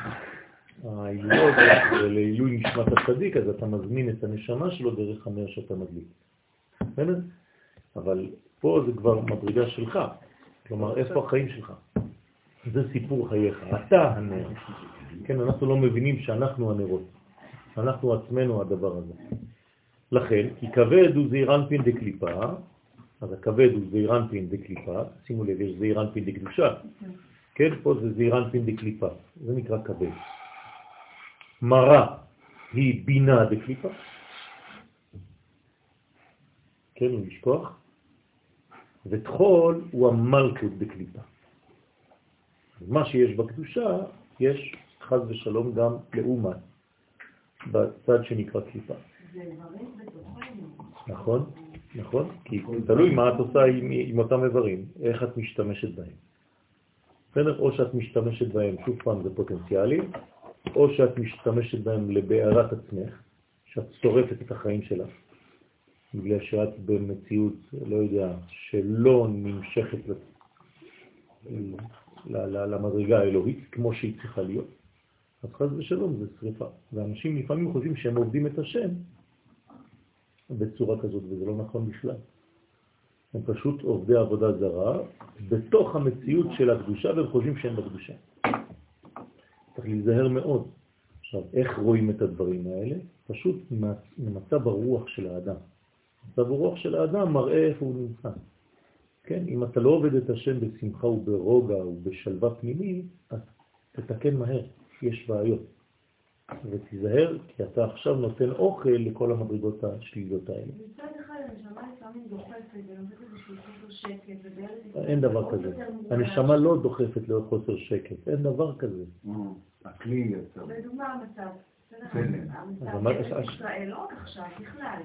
ההילולות זה לעילוי נשמת הצדיק, אז אתה מזמין את הנשמה שלו דרך הנר שאתה מדליק. בסדר? אבל פה זה כבר מדרגה שלך. כלומר, איפה החיים שלך? זה סיפור חייך. אתה הנר. כן, אנחנו לא מבינים שאנחנו הנרות. אנחנו עצמנו הדבר הזה. לכן, כי כבד הוא זעירנפין דקליפה, אז הכבד הוא זעירנפין דקליפה, שימו לב, יש זעירנפין דקדושה, כן, פה זה זעירנפין דקליפה, זה נקרא כבד. מרה היא בינה דקליפה, כן, הוא לשכוח, ותחול הוא המלכות דקליפה. מה שיש בקדושה, יש חז ושלום גם לאומן, בצד שנקרא קליפה. נכון, נכון, כי תלוי מה את עושה עם, עם אותם איברים, איך את משתמשת בהם. בסדר? או שאת משתמשת בהם, שוב פעם זה פוטנציאלי, או שאת משתמשת בהם לבערת עצמך, שאת שורפת את החיים שלך, בגלל שאת במציאות, לא יודע, שלא נמשכת למדרגה האלוהית כמו שהיא צריכה להיות, אז חז ושלום זה שריפה. ואנשים לפעמים חושבים שהם עובדים את השם בצורה כזאת, וזה לא נכון בכלל. הם פשוט עובדי עבודה זרה בתוך המציאות של הקדושה, והם חושבים שהם בקדושה. צריך להיזהר מאוד. עכשיו, איך רואים את הדברים האלה? פשוט ממצב הרוח של האדם. מצב הרוח של האדם מראה איפה הוא נמצא. כן, אם אתה לא עובד את השם בשמחה וברוגע ובשלווה פנימית, אז תתקן מהר, יש בעיות. ותיזהר, כי אתה עכשיו נותן אוכל לכל המדרגות השליליות האלה. מצד אחד הנשמה לפעמים דוחפת ונותנת איזשהו חוסר שקט. אין דבר כזה. הנשמה לא דוחפת לאור חוסר שקט, אין דבר כזה. הכלי יוצר. לדוגמה המצב. מה- המצב בישראל, לא רק עכשיו, בכלל.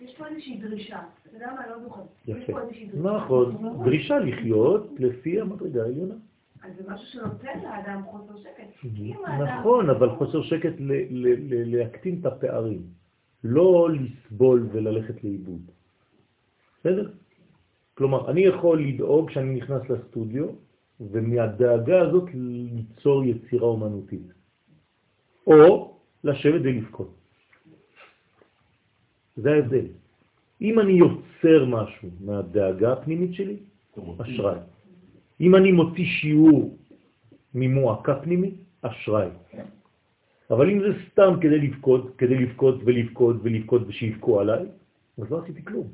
יש פה איזושהי דרישה. אתה יודע מה? לא זוכר. יש יפה. פה איזושהי דרישה. נכון, דרישה לחיות לפי המדרגה העליונה. אז זה משהו שנותן לאדם חוסר שקט. כי אם האדם... נכון, אבל חוסר שקט ל- ל- ל- להקטין את הפערים, לא לסבול וללכת לאיבוד. בסדר? כלומר, אני יכול לדאוג כשאני נכנס לסטודיו, ומהדאגה הזאת ליצור יצירה אומנותית. או לשבת ולבכות. זה ההבדל. אם אני יוצר משהו מהדאגה הפנימית שלי, אשראי. אם אני מוציא שיעור ממועקה פנימית, אשראי. אבל אם זה סתם כדי לבכות, כדי לבכות ולבכות ולבכות ושיבכו עליי, אז לא עשיתי כלום.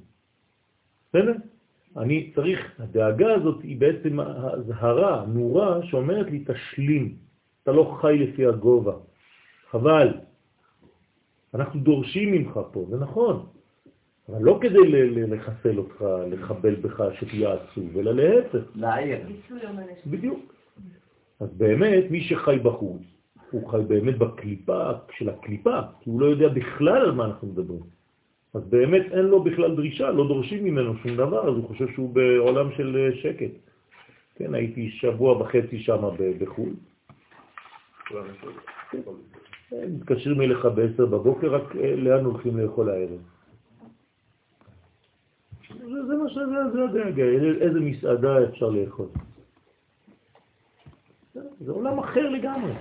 בסדר? אני צריך, הדאגה הזאת היא בעצם הזהרה, נורה, שאומרת לי, תשלים, אתה לא חי לפי הגובה, חבל. אנחנו דורשים ממך פה, זה נכון, אבל לא כדי לחסל אותך, לחבל בך שתהיה עצוב, אלא להפך. להעיר. בדיוק. אז באמת, מי שחי בחוץ, הוא חי באמת בקליפה של הקליפה, כי הוא לא יודע בכלל על מה אנחנו מדברים. אז באמת אין לו בכלל דרישה, לא דורשים ממנו שום דבר, אז הוא חושב שהוא בעולם של אה, שקט. כן, הייתי שבוע וחצי שם בחו"ל. כן, מתקשרים אליך ב-10 בבוקר, רק אה, לאן הולכים לאכול הערב. זה מה שזה, זה הדאגה, איזה מסעדה אפשר לאכול. זה עולם אחר לגמרי.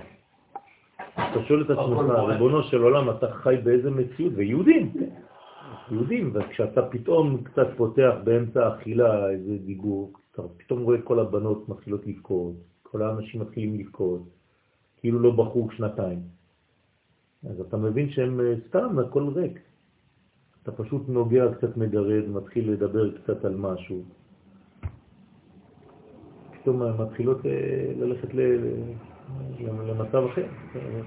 אתה שואל את עצמך, ריבונו של עולם, אתה חי באיזה מציאות? ויהודים, יהודים, וכשאתה פתאום קצת פותח באמצע האכילה איזה דיבור, אתה פתאום רואה כל הבנות מתחילות לבכות, כל האנשים מתחילים לבכות, כאילו לא בחוג שנתיים. אז אתה מבין שהם אה, סתם, הכל ריק. אתה פשוט נוגע, קצת מגרד, מתחיל לדבר קצת על משהו. פתאום מתחילות אה, ללכת למצב אחר.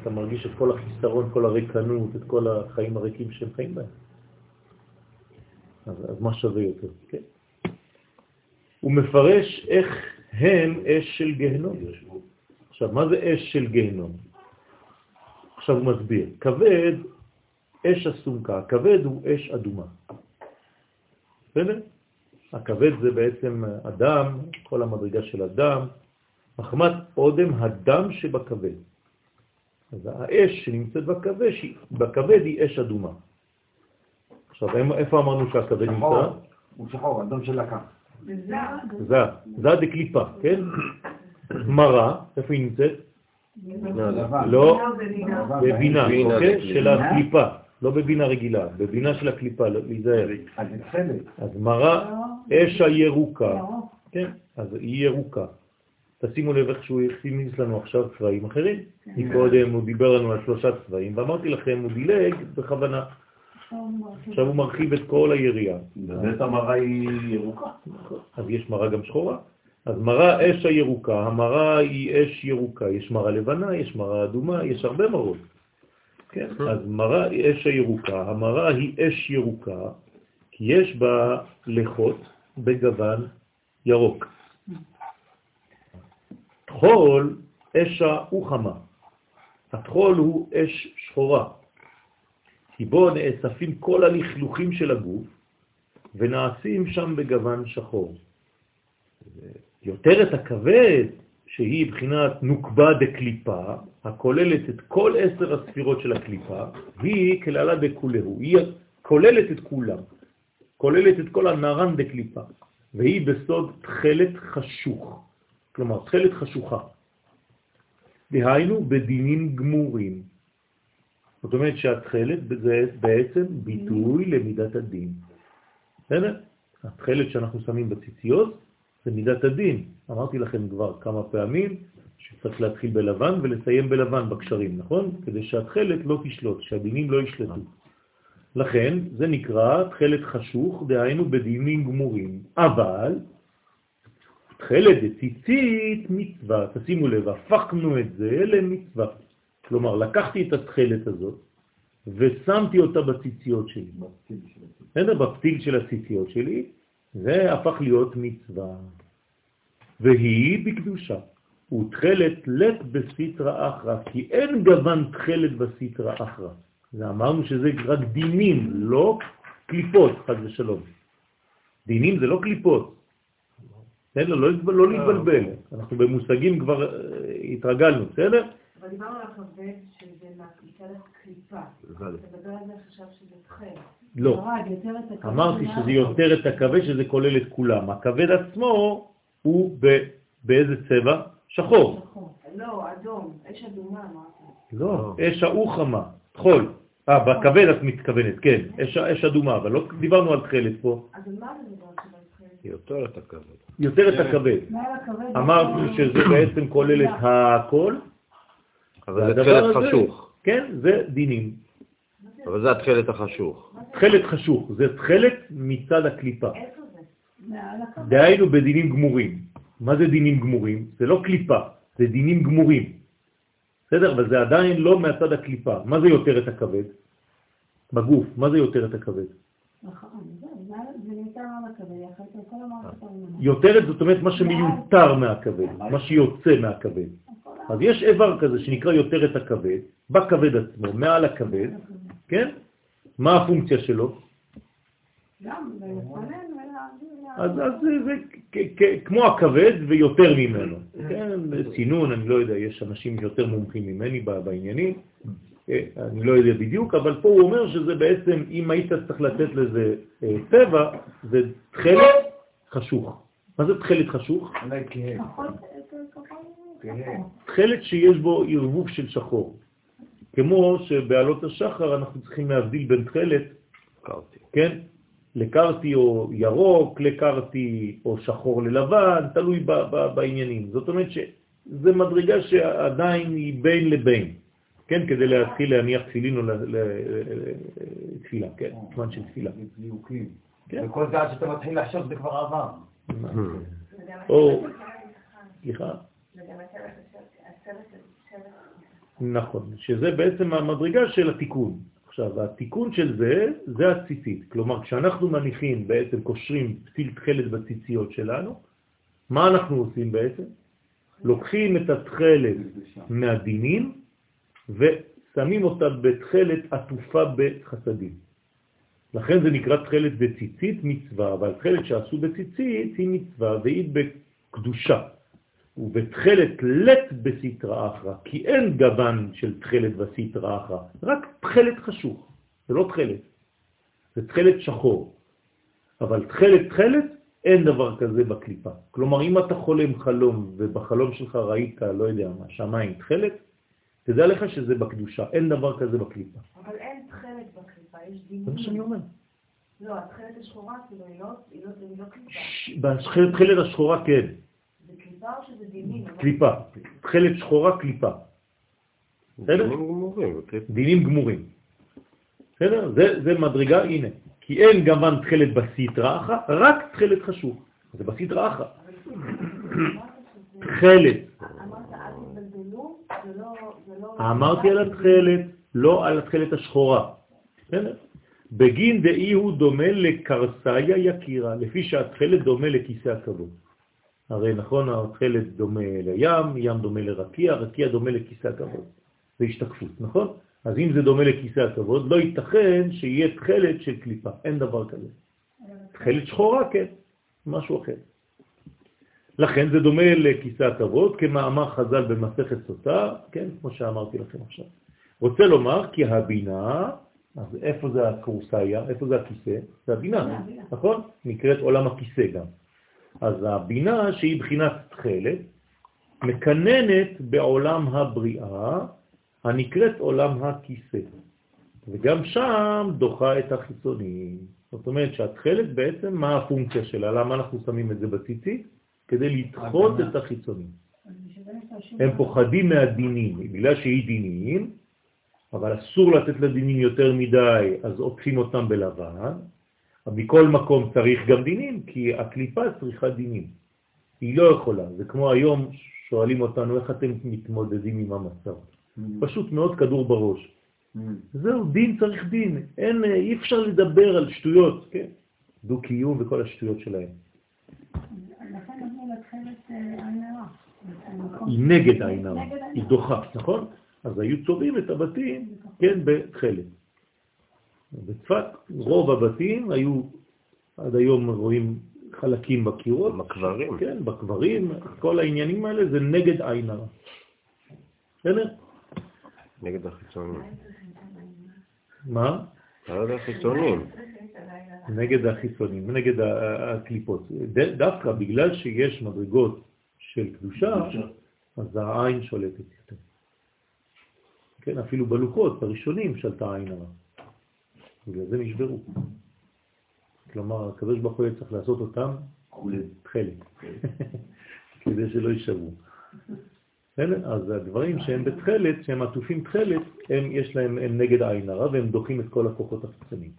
אתה מרגיש את כל החיסרון, כל הריקנות, את כל החיים הריקים שהם חיים בהם. אז, אז מה שווה יותר? כן. הוא מפרש איך הם אש של גהנום. עכשיו, מה זה אש של גהנום? עכשיו הוא מסביר. כבד, אש הסומקה, הכבד הוא אש אדומה. בסדר? הכבד זה בעצם אדם, כל המדרגה של אדם, מחמת אודם הדם שבכבד. אז האש שנמצאת בכבד, בכבד היא אש אדומה. עכשיו, איפה אמרנו שהכבד נמצא? הוא שחור, אדום של לקה. זה, זה דקליפה, כן? מרה, איפה היא נמצאת? לא, בבינה, אוקיי? של הקליפה, לא בבינה רגילה, בבינה של הקליפה, להיזהר. אז מרה אש הירוקה, כן, אז היא ירוקה. תשימו לב איך שהוא הכניס לנו עכשיו צבעים אחרים. מקודם הוא דיבר לנו על שלושה צבעים, ואמרתי לכם, הוא דילג בכוונה. עכשיו הוא מרחיב את כל היריעה. באמת המרה היא ירוקה. אז יש מרה גם שחורה. אז מרה אש הירוקה, המרה היא אש ירוקה, יש מרה לבנה, יש מרה אדומה, יש הרבה מרות. כן? אז מרה היא אש הירוקה, המרה היא אש ירוקה, כי יש בה לחות בגוון ירוק. תחול אשה וחמה. התחול הוא אש שחורה, כי בו נאספים כל הלכלוכים של הגוף ונעשים שם בגוון שחור. יותר את הכבד, שהיא בחינת נוקבה דקליפה, הכוללת את כל עשר הספירות של הקליפה, היא כללה דקולהו, היא כוללת את כולם, כוללת את כל הנרן דקליפה, והיא בסוד תחלת חשוך, כלומר תחלת חשוכה. דהיינו בדינים גמורים. זאת אומרת שהתחלת זה בעצם ביטוי למידת הדין. בסדר? התחלת שאנחנו שמים בציציות זה מידת הדין. אמרתי לכם כבר כמה פעמים שצריך להתחיל בלבן ולסיים בלבן בקשרים, נכון? כדי שהתחלת לא תשלוט, שהדינים לא ישלטו. לכן זה נקרא תחלת חשוך, דהיינו בדינים גמורים. אבל תחלת דציצית מצווה, תשימו לב, הפכנו את זה למצווה. כלומר, לקחתי את התחלת הזאת ושמתי אותה בציציות שלי. בפתיל של הציציות שלי, זה הפך להיות מצווה. והיא בקדושה. ותחלת לת בסיטרה אחרא, כי אין גוון תחלת בסיטרה אחרא. זה אמרנו שזה רק דינים, לא קליפות, חד ושלום. דינים זה לא קליפות. בסדר? לא, לא להתבלבל. אנחנו במושגים כבר אה, התרגלנו, בסדר? אבל דיברנו על הכבד שזה מצד הקליפה. אתה מדבר על זה חשב שזה תחל. לא. אמרתי שזה יותר את הכבד, שזה כולל את כולם. הכבד עצמו הוא באיזה צבע? שחור. לא, אדום, אש אדומה. לא, אש האוחמה, חול. אה, בכבד את מתכוונת, כן, אש אדומה, אבל לא דיברנו על תכלת פה. אז על מה זה מדבר יותר את הכבד. יותר את הכבד. אמרנו שזה בעצם כולל את הכל. אבל זה תכלת חשוך. כן, זה דינים. אבל זה התכלת החשוך. תכלת חשוך, זה תכלת מצד הקליפה. דהיינו בדינים גמורים. מה זה דינים גמורים? זה לא קליפה, זה דינים גמורים. בסדר? אבל זה עדיין לא מהצד הקליפה. מה זה יותר את הכבד? בגוף, מה זה יותר את הכבד? נכון, זה זה נמצא על הכבד, יחד עם כל המערכת ההורמונלית. יותר זאת אומרת מה שמיותר מהכבד, מה שיוצא מהכבד. אז יש איבר כזה שנקרא יותר את הכבד, בכבד עצמו, מעל הכבד, כן? מה הפונקציה שלו? אז, אז זה, זה כ- כ- כמו הכבד ויותר ממנו. כן, סינון, אני לא יודע, יש אנשים יותר מומחים ממני בעניינים, אה, אני לא יודע בדיוק, אבל פה הוא אומר שזה בעצם, אם היית צריך לתת לזה אה, צבע, זה תכלת חשוך. מה זה תכלת חשוך? אולי כהה. פחות, יותר כחול. כהה. תכלת שיש בו ערבוב של שחור. כמו שבעלות השחר אנחנו צריכים להבדיל בין תכלת, קרתי. כן? לקרתי או ירוק, לקרתי או שחור ללבן, תלוי ב- ב- בעניינים. זאת אומרת שזה מדרגה שעדיין היא בין לבין, כן? כדי להתחיל להניח תפילין או ל- ל- ל- תפילה, כן? זמן של תפילה. כן. וכל זה עד שאתה מתחיל לחשוב זה כבר עבר. וגם או- סליחה? נכון, שזה בעצם המדרגה של התיקון. עכשיו, התיקון של זה, זה הציצית. כלומר, כשאנחנו מניחים, בעצם קושרים פתיל תכלת בציציות שלנו, מה אנחנו עושים בעצם? לוקחים את התכלת מהדינים ושמים אותה בתכלת עטופה בחסדים. לכן זה נקרא תכלת בציצית מצווה, אבל תכלת שעשו בציצית היא מצווה והיא בקדושה. ובתכלת לט בסתרא אחרא, כי אין גוון של תכלת בסתרא אחרא, רק תכלת חשוך, זה לא תכלת, זה תכלת שחור. אבל תכלת תכלת, אין דבר כזה בקליפה. כלומר, אם אתה חולם חלום ובחלום שלך ראית, לא יודע מה, שמיים תכלת, תדע לך שזה בקדושה, אין דבר כזה בקליפה. אבל אין תכלת בקליפה, יש זה מה שאני. אומר. לא, התכלת השחורה, כאילו, היא לא- היא לא- היא לא קליפה. בתכלת השחורה כן, קליפה. תכלת שחורה קליפה. בסדר? דינים גמורים, גמורים. בסדר? זה, זה מדרגה, הנה. כי אין גוון תכלת בסתרא אחרא, רק תכלת חשוך. זה בסתרא אחרא. תכלת. לא... לא- אמרתי על התכלת, לא על התכלת השחורה. בגין דאי הוא דומה לקרסאיה יקירה, לפי שהתכלת דומה לכיסא הכבוד. הרי נכון, התכלת דומה לים, ים דומה לרקיע, רקיע דומה לכיסא הכבוד. זה השתקפות, נכון? אז אם זה דומה לכיסא הכבוד, לא ייתכן שיהיה תכלת של קליפה, אין דבר כזה. תכלת שחורה, כן, משהו אחר. לכן זה דומה לכיסא הכבוד, כמאמר חז"ל במסכת סוטה, כן, כמו שאמרתי לכם עכשיו. רוצה לומר כי הבינה, אז איפה זה הקורסאיה, איפה זה הכיסא? זה הבינה, נכון? נקראת עולם הכיסא גם. אז הבינה שהיא בחינת תכלת, מקננת בעולם הבריאה, הנקראת עולם הכיסא. וגם שם דוחה את החיצונים. זאת אומרת שהתכלת בעצם, מה הפונקציה שלה? למה אנחנו שמים את זה בציצית? כדי לדחות. את החיצונים. הם פוחדים מהדינים, בגלל שהיא דינים, אבל אסור לתת לדינים יותר מדי, אז עוטפים אותם בלבן. אבל מכל מקום צריך גם דינים, כי הקליפה צריכה דינים. היא לא יכולה. זה כמו היום שואלים אותנו איך אתם מתמודדים עם המצב. פשוט מאוד כדור בראש. זהו, דין צריך דין. אין, אי אפשר לדבר על שטויות, כן? דו-קיום וכל השטויות שלהם. אה, היא נגד העין הרע, היא. דוחה, נכון? אז היו צובעים את הבתים, כן, בתכלת. בצפת רוב הבתים היו, עד היום רואים חלקים בקירות, בקברים. כן, בקברים, כל העניינים האלה זה נגד עין הרע. בסדר? נגד החיצונים. מה? לא יודע החיצונים. נגד החיצונים, נגד הקליפות. דווקא בגלל שיש מדרגות של קדושה, אז העין שולטת יותר. כן, אפילו בלוחות הראשונים שלטה עין הרע. בגלל זה נשברו. כלומר, הקדוש ברוך הוא צריך לעשות אותם תכלת, כדי שלא יישברו. אז הדברים שהם בתכלת, שהם עטופים תכלת, הם, יש להם, הם נגד עין הרע והם דוחים את כל הכוחות החיצוניים.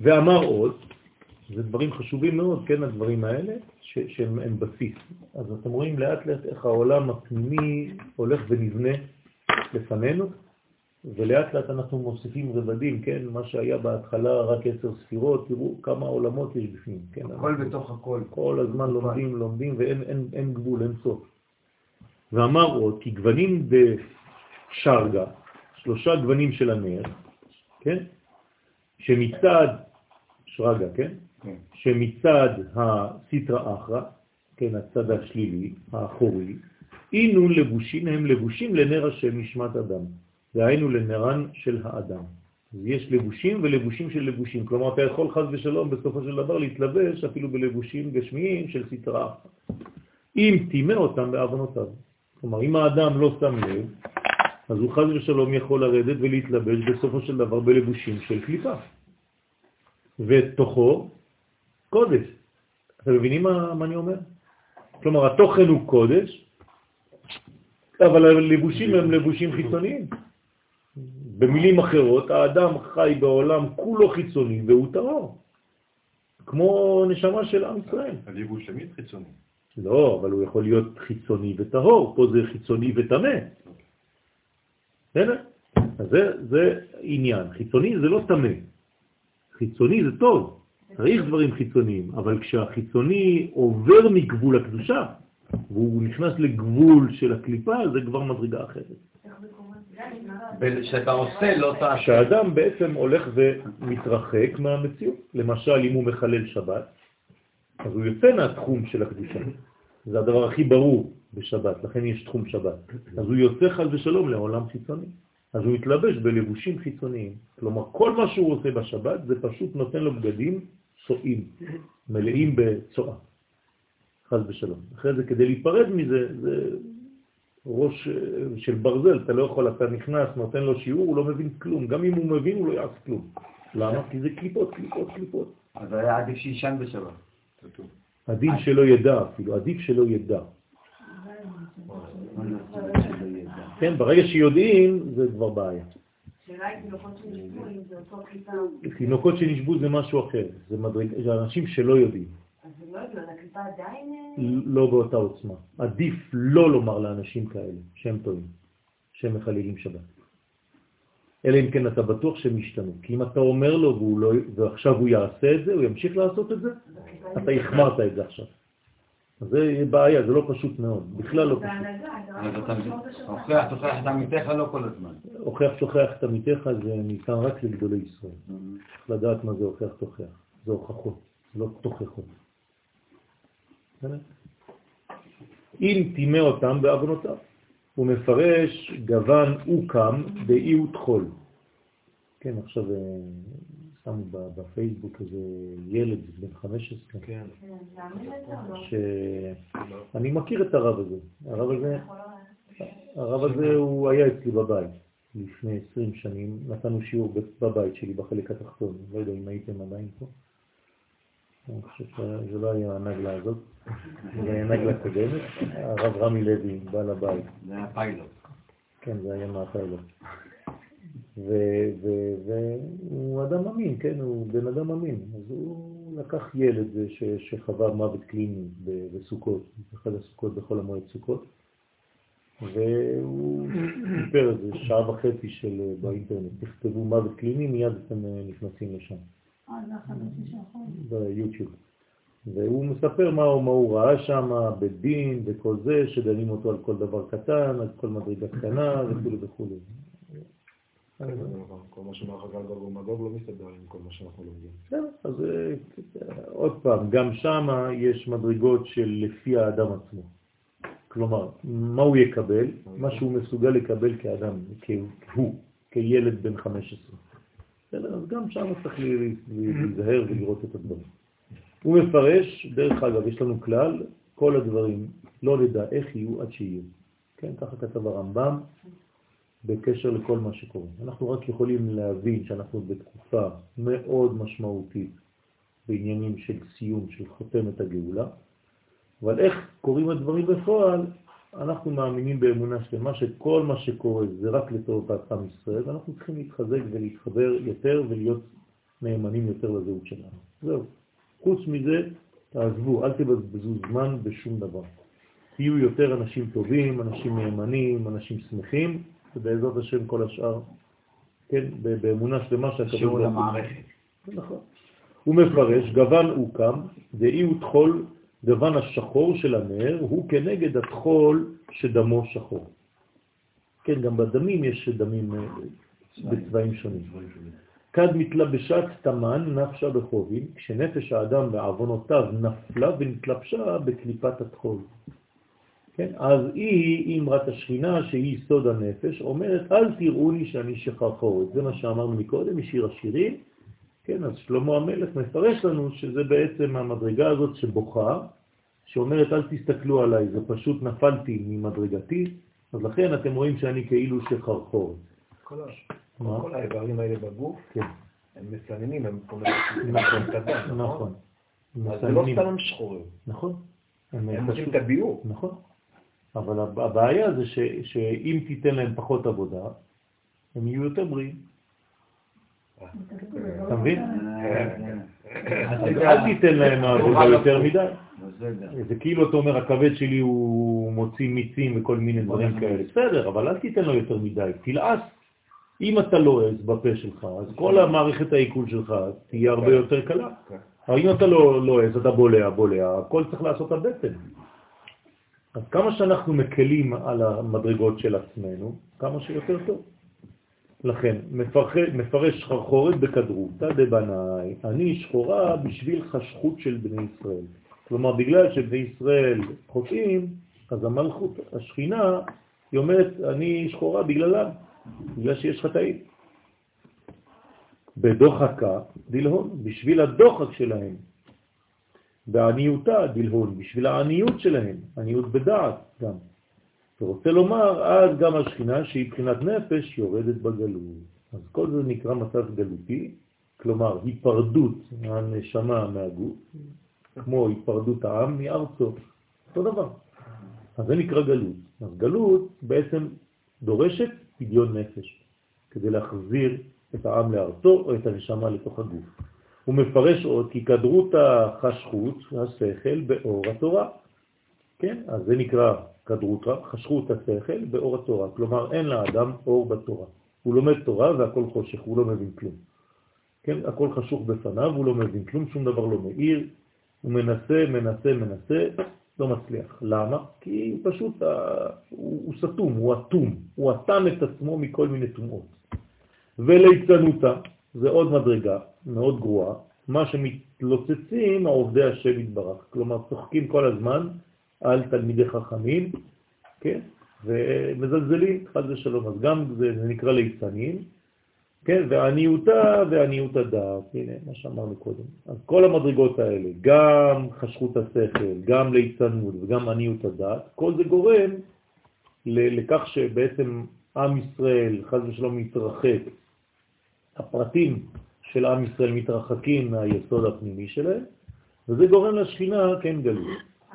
ואמר עוד, זה דברים חשובים מאוד, כן, הדברים האלה, ש- שהם הם בסיס. אז אתם רואים לאט לאט איך העולם הפנימי הולך ונבנה לפנינו, ולאט לאט אנחנו מוסיפים רבדים, כן, מה שהיה בהתחלה רק עשר ספירות, תראו כמה עולמות יש בפנים, כן. הכל אנחנו בתוך הכל. כל הזמן לומדים, לומדים, ואין אין, אין גבול, אין סוף. ואמר עוד, כי גוונים בשרגה, שלושה גוונים של הנר, כן? שמצד, שרגה, כן? כן. שמצד הסיטרא אחרא, כן, הצד השלילי, האחורי, אינו לבושים, הם לבושים לנר השם נשמת אדם, והיינו לנרן של האדם. יש לבושים ולבושים של לבושים, כלומר אתה יכול חז ושלום בסופו של דבר להתלבש אפילו בלבושים גשמיים של אחרא. אם טימא אותם בעוונותיו. כלומר, אם האדם לא שם לב, אז הוא חז ושלום יכול לרדת ולהתלבש בסופו של דבר בלבושים של קליפה. ותוכו קודש. אתם מבינים מה, מה אני אומר? כלומר, התוכן הוא קודש, אבל הלבושים הם לבושים חיצוניים. במילים אחרות, האדם חי בעולם כולו חיצוני והוא טהור, כמו נשמה של עם ישראל. הליבוש תמיד חיצוני. לא, אבל הוא יכול להיות חיצוני וטהור, פה זה חיצוני וטמא. בסדר? אז זה, זה עניין. חיצוני זה לא טמא. חיצוני זה טוב, צריך דברים חיצוניים, אבל כשהחיצוני עובר מגבול הקדושה, והוא נכנס לגבול של הקליפה, זה כבר מדרגה אחרת. שאתה עושה לא תעשה. כשאדם בעצם הולך ומתרחק מהמציאות, למשל אם הוא מחלל שבת, אז הוא יוצא מהתחום של הקדושה. זה הדבר הכי ברור בשבת, לכן יש תחום שבת. אז הוא יוצא חל ושלום לעולם חיצוני. אז הוא מתלבש בלבושים חיצוניים. כלומר, כל מה שהוא עושה בשבת זה פשוט נותן לו בגדים צועים, מלאים בצועה. חז ושלום. אחרי זה, כדי להיפרד מזה, זה ראש אה, של ברזל, אתה לא יכול, אתה נכנס, נותן לו שיעור, הוא לא מבין כלום. גם אם הוא מבין, הוא לא יעשה כלום. למה? כי זה קליפות, קליפות, קליפות. אז היה עדיף שישן בשבת. עדיף שלא ידע אפילו, עדיף שלא ידע. כן, ברגע שיודעים, זה כבר בעיה. תינוקות שנשבו, אם זה אותו קליפה, תינוקות שנשבו זה משהו אחר, זה אנשים שלא יודעים, לא. אה, לא באותה עוצמה. עדיף לא לומר לאנשים כאלה שהם טועים, שהם מחללים שבת. אלא אם כן אתה בטוח שהם ישתנו. כי אם אתה אומר לו והוא לא, ועכשיו הוא יעשה את זה, הוא ימשיך לעשות את זה, אתה החמרת את זה עכשיו. זה בעיה, זה לא פשוט מאוד, בכלל לא פשוט. הוכיח, תוכיח את עמיתך לא כל הזמן. הוכיח תוכיח את עמיתך זה ניתן רק לגדולי ישראל. צריך לדעת מה זה הוכיח תוכיח. זה הוכחות, לא תוכחות. אם טימא אותם בעוונותיו. הוא מפרש גוון אוקם באי וטחול. כן, עכשיו אה, שמו בפייסבוק איזה ילד בן 15, כן. שאני מכיר את הרב הזה. הרב הזה, הרב הזה הוא היה אצלי בבית לפני 20 שנים, נתנו שיעור בבית שלי בחלק התחתון, לא יודע אם הייתם עדיין פה. אני חושב שזה לא היה הנגלה הזאת, זה היה נגלה קודמת, הרב רמי לוי, בעל הבית. זה היה פיילוט. כן, זה היה מהפיילוט. והוא אדם אמין, כן, הוא בן אדם אמין. אז הוא לקח ילד ש- שחווה מוות קליני בסוכות, באחד הסוכות בחול המועד סוכות, והוא סיפר איזה שעה וחצי של באינטרנט, תכתבו מוות קליני, מיד אתם אה, נכנסים לשם. שאחרי. ביוטיוב. והוא מספר מה הוא, מה הוא ראה שם, בדין וכל זה, שדנים אותו על כל דבר קטן, על כל מדרגה קטנה וכו' וכו'. כל מה שאומר חגל גוג ומגוג לא מסתדר עם כל מה שאנחנו לומדים. בסדר, אז אה, עוד פעם, גם שם יש מדרגות של לפי האדם עצמו. כלומר, מה הוא יקבל? מה שהוא מסוגל לקבל כאדם, כהוא, כילד בן 15. אז גם שם צריך לה- להיזהר ולראות את הדברים. הוא מפרש, דרך אגב, יש לנו כלל, כל הדברים לא נדע איך יהיו עד שיהיו. כן, ככה כתב הרמב"ם בקשר לכל מה שקורה. אנחנו רק יכולים להבין שאנחנו בתקופה מאוד משמעותית בעניינים של סיום, של חותמת הגאולה, אבל איך קוראים הדברים בפועל, אנחנו מאמינים באמונה שלמה שכל מה שקורה זה רק לטובת עם ישראל, ואנחנו צריכים להתחזק ולהתחבר יותר ולהיות נאמנים יותר לזהות שלנו. זהו. חוץ מזה, תעזבו, אל תבזבזו זמן בשום דבר. תהיו יותר אנשים טובים, אנשים נאמנים, אנשים שמחים, ובעזרת השם כל השאר, כן, באמונה שלמה שהקדוש שיעור למערכת. נכון. הוא מפרש, גוון הוקם, דאי הוא תחול, גוון השחור של הנר, הוא כנגד התחול שדמו שחור. כן, גם בדמים יש דמים אה, בצבעים שונים. כד מתלבשת תמן נפשה בחובים, כשנפש האדם בעוונותיו נפלה ונתלבשה בקליפת התחול. כן? אז היא, אמרת השכינה, שהיא סוד הנפש, אומרת, אל תראו לי שאני שחרחורת. זה מה שאמרנו מקודם, משיר השירים. כן, אז שלמה המלך מפרש לנו שזה בעצם המדרגה הזאת שבוכה, שאומרת, אל תסתכלו עליי, זה פשוט נפלתי ממדרגתי, אז לכן אתם רואים שאני כאילו שחרחורת. כל כל האיברים האלה בגוף, כן. הם מסננים, הם נכון, נכון? נכון. אז זה לא. סתם שחורים, נכון. הם עושים את הביור. נכון. אבל הב- הבעיה זה ש, שאם תיתן להם פחות עבודה, הם יהיו יותר בריאים. אתה מבין? אז אל תיתן להם עבודה יותר מדי. זה כאילו אתה אומר, הכבד שלי הוא מוציא מיצים וכל מיני דברים כאלה. בסדר, אבל אל תיתן לו יותר מדי, תלעס. אם אתה לועס בפה שלך, אז כל המערכת העיכול שלך תהיה הרבה יותר קלה. אבל אם אתה לא לועס, אתה בולע, בולע, הכל צריך לעשות הבטן. אז כמה שאנחנו מקלים על המדרגות של עצמנו, כמה שיותר טוב. לכן, מפרש, שחרחורת בכדרותה דבנאי, אני שחורה בשביל חשכות של בני ישראל. כלומר, בגלל שבני ישראל חוטאים, אז המלכות, השכינה, היא אומרת, אני שחורה בגללם, בגלל שיש חטאים. בדוחקה דלהון, בשביל הדוחק שלהם. בעניותה דלהון, בשביל העניות שלהם, עניות בדעת גם. ורוצה לומר, אז גם השכינה שהיא מבחינת נפש יורדת בגלות. אז כל זה נקרא מצב גלותי, כלומר היפרדות הנשמה מהגוף, כמו היפרדות העם מארצו, אותו דבר. אז זה נקרא גלות. אז גלות בעצם דורשת פדיון נפש, כדי להחזיר את העם לארצו או את הנשמה לתוך הגוף. הוא מפרש עוד כי כדרות החשכות, השכל, באור התורה. כן? אז זה נקרא כדרותה, חשכות השכל באור התורה. כלומר, אין לאדם אור בתורה. הוא לומד תורה והכל חושך, הוא לא מבין כלום. כן? הכל חשוך בפניו, הוא לא מבין כלום, שום דבר לא מאיר, הוא מנסה, מנסה, מנסה, לא מצליח. למה? כי פשוט אה, הוא, הוא סתום, הוא אטום, הוא אטם את עצמו מכל מיני תומעות. וליצנותה, זה עוד מדרגה מאוד גרועה, מה שמתלוצצים עובדי השם יתברך, כלומר צוחקים כל הזמן על תלמידי חכמים, כן? ומזלזלים, חד ושלום, אז גם זה, זה נקרא ליצנים, כן? ועניותה ועניות הדעת, הנה מה שאמרנו קודם. אז כל המדרגות האלה, גם חשכות השכל, גם ליצנות וגם עניות הדעת, כל זה גורם לכך שבעצם עם ישראל, חד ושלום, מתרחק. הפרטים של עם ישראל מתרחקים מהיסוד הפנימי שלהם, וזה גורם לשכינה, כן, גלות.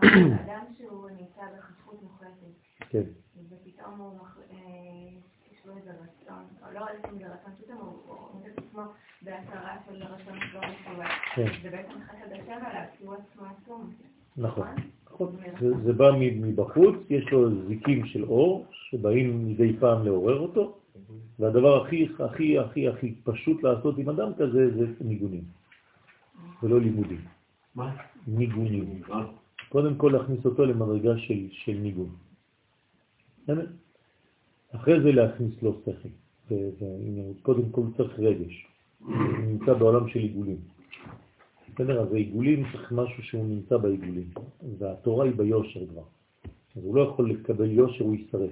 האדם שהוא נמצא בחשכות מוחלטת, כן. ופתאום הוא, מח- אה, יש לו איזה רצון, או לא איזה רצון, פתאום הוא מוצא את עצמו בהכרה של רצון לא מפורט. כן. זה בעצם חסד השם עליו, כי הוא עצמו עצום. נכון. נכון. זה, זה בא מבחוץ, יש לו זיקים של אור שבאים מדי פעם לעורר אותו, והדבר הכי הכי הכי הכי פשוט לעשות עם אדם כזה זה ניגונים, ולא לימודים, מה? ניגונים. אה? קודם כל להכניס אותו למדרגה של, של ניגון. אחרי זה להכניס לו שכל. קודם כל צריך רגש. נמצא בעולם של עיגולים. בסדר? אז העיגולים צריך משהו שהוא נמצא בעיגולים. והתורה היא ביושר כבר. אז הוא לא יכול לקבל יושר, הוא יישרף.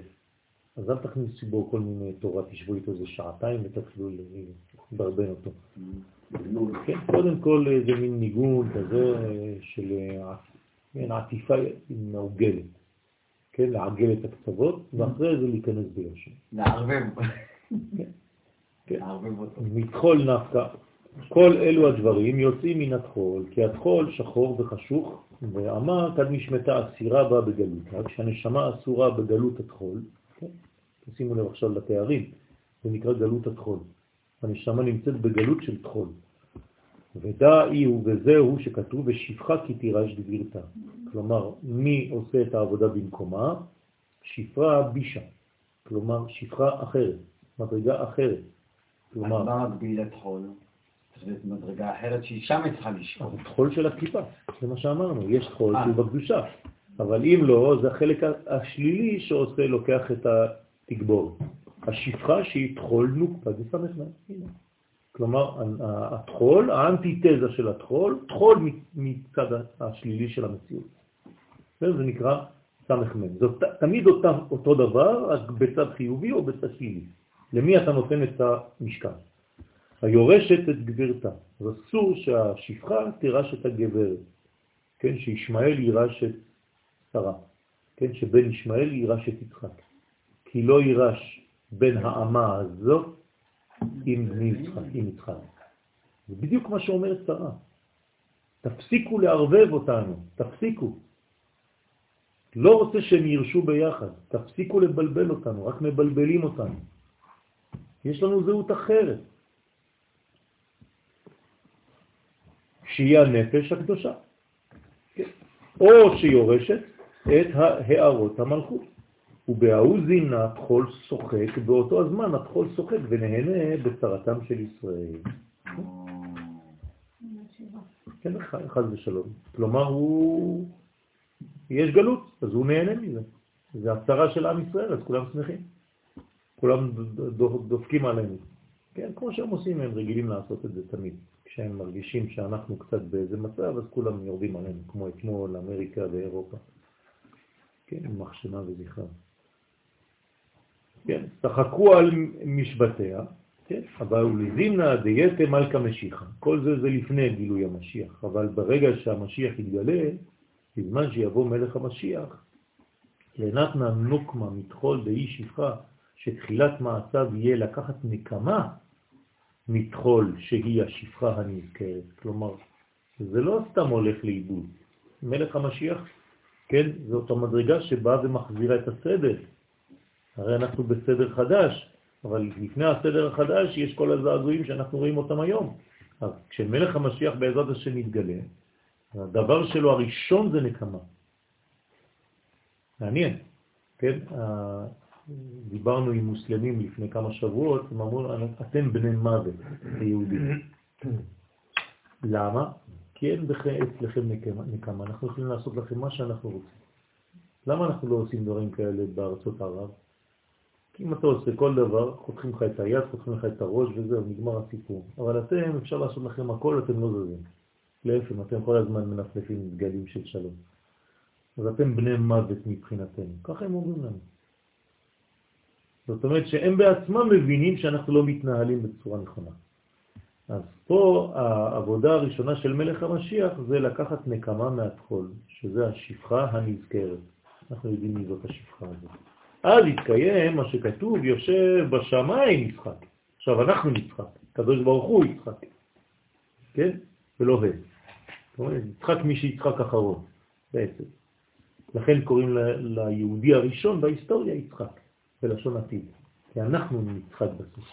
אז אל תכניסו בו כל מיני תורה, תשבו איתו איזה שעתיים ותתחילו לדרבן אותו. כן, קודם כל זה מין ניגון כזה של אה, עטיפה מעוגלת, כן, לעגל את הקצוות, ואחרי זה להיכנס ביושר. לערבב. כן. אותו. מתחול נפקא, כל אלו הדברים יוצאים מן התחול, כי התחול שחור וחשוך, ואמר כד נשמתה אסירה בה בגלותה, כשהנשמה אסורה בגלות התחול, כן? תשימו לב עכשיו לתארים, זה נקרא גלות התחול. הנשמה נמצאת בגלות של תחול. ודאי הוא וזהו שכתוב בשפחה כי תירש דבירתה. כלומר, מי עושה את העבודה במקומה? שפרה בישה. כלומר, שפחה אחרת, מדרגה אחרת. כלומר... אז מה מגביל את חול? להיות מדרגה אחרת שהיא שם צריכה לשאול. חול של הקליפה, זה מה שאמרנו, יש חול אה. שהוא בקדושה. אבל אם לא, זה החלק השלילי שעושה, לוקח את התגבור. השפחה שהיא תחול נוקפה, זה סמך הנה. כלומר, התחול, האנטיתזה של התחול, תחול מצד השלילי של המציאות. זה נקרא מ'. זאת תמיד אותה, אותו דבר, רק בצד חיובי או בצד שלילי. למי אתה נותן את המשקל? היורשת את גברתה. אז אסור שהשפחה תירש את הגברת, כן, שישמעאל יירש את שרה, כן, שבן ישמעאל יירש את יצחק. כי לא יירש בן האמה הזאת עם בני יצחק, עם יצחק. זה בדיוק מה שאומרת שרה. תפסיקו לערבב אותנו, תפסיקו. לא רוצה שהם ירשו ביחד, תפסיקו לבלבל אותנו, רק מבלבלים אותנו. יש לנו זהות אחרת. שהיא הנפש הקדושה. כן. או שיורשת את הערות המלכות. ובהאו זינה התחול שוחק, באותו הזמן התחול שוחק ונהנה בצרתם של ישראל. כן, חס ושלום. כלומר, הוא... יש גלות, אז הוא נהנה מזה. זה הצרה של עם ישראל, אז כולם שמחים. כולם דופקים עלינו. כן, כמו שהם עושים, הם רגילים לעשות את זה תמיד. כשהם מרגישים שאנחנו קצת באיזה מצב, אז כולם יורדים עלינו, כמו אתמול, אמריקה ואירופה. כן, מחשנה וזכרה. כן, צחקו על משבטיה, כן, אבל ולזימנה דייתה מלכה משיחה. כל זה זה לפני גילוי המשיח, אבל ברגע שהמשיח יתגלה, בזמן שיבוא מלך המשיח, לנתנה נוקמה מתחול דאי שפחה, שתחילת מעשיו יהיה לקחת נקמה מתחול שהיא השפחה הנזכרת. כלומר, זה לא סתם הולך לאיבוד. מלך המשיח, כן, זאת המדרגה שבאה ומחזירה את הסדר. הרי אנחנו בסדר חדש, אבל לפני הסדר החדש יש כל הזעזועים שאנחנו רואים אותם היום. אז כשמלך המשיח בעזרת השם מתגלה, הדבר שלו הראשון זה נקמה. מעניין, כן? דיברנו עם מוסלמים לפני כמה שבועות, הם אמרו, אתם בני מוות, היהודים. למה? כי אין אצלכם נקמה, אנחנו יכולים לעשות לכם מה שאנחנו רוצים. למה אנחנו לא עושים דברים כאלה בארצות ערב? כי אם אתה עושה כל דבר, חותכים לך את היד, חותכים לך את הראש וזהו, נגמר הסיפור. אבל אתם, אפשר לעשות לכם הכל, אתם לא זזים. להפך, אתם כל הזמן מנפנפים דגלים של שלום. אז אתם בני מוות מבחינתנו. ככה הם אומרים לנו. זאת אומרת שהם בעצמם מבינים שאנחנו לא מתנהלים בצורה נכונה. אז פה העבודה הראשונה של מלך המשיח זה לקחת נקמה מהתחול, שזה השפחה הנזכרת. אנחנו יודעים מי זאת השפחה הזאת. אז יתקיים מה שכתוב, יושב בשמיים יצחק. עכשיו אנחנו נצחק, קדוש ברוך הוא יצחק, כן? ולא הם. יצחק מי שיצחק אחרון, בעצם. לכן קוראים ליהודי הראשון בהיסטוריה יצחק. בלשון עתיד, כי אנחנו נצחק בסוף.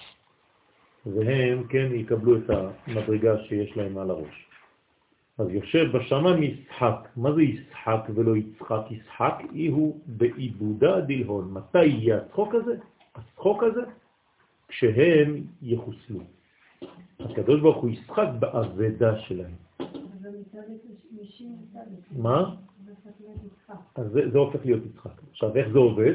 והם, כן, יקבלו את המדרגה שיש להם על הראש. אז יושב בשמיים ישחק. מה זה ישחק ולא יצחק? ישחק אי הוא בעיבודה דלהון. מתי יהיה הצחוק הזה? הצחוק הזה? כשהם יחוסלו. הקדוש ברוך הוא ישחק בעבדה שלהם. מה? אז זה, זה הופך להיות יצחק. עכשיו, איך זה עובד?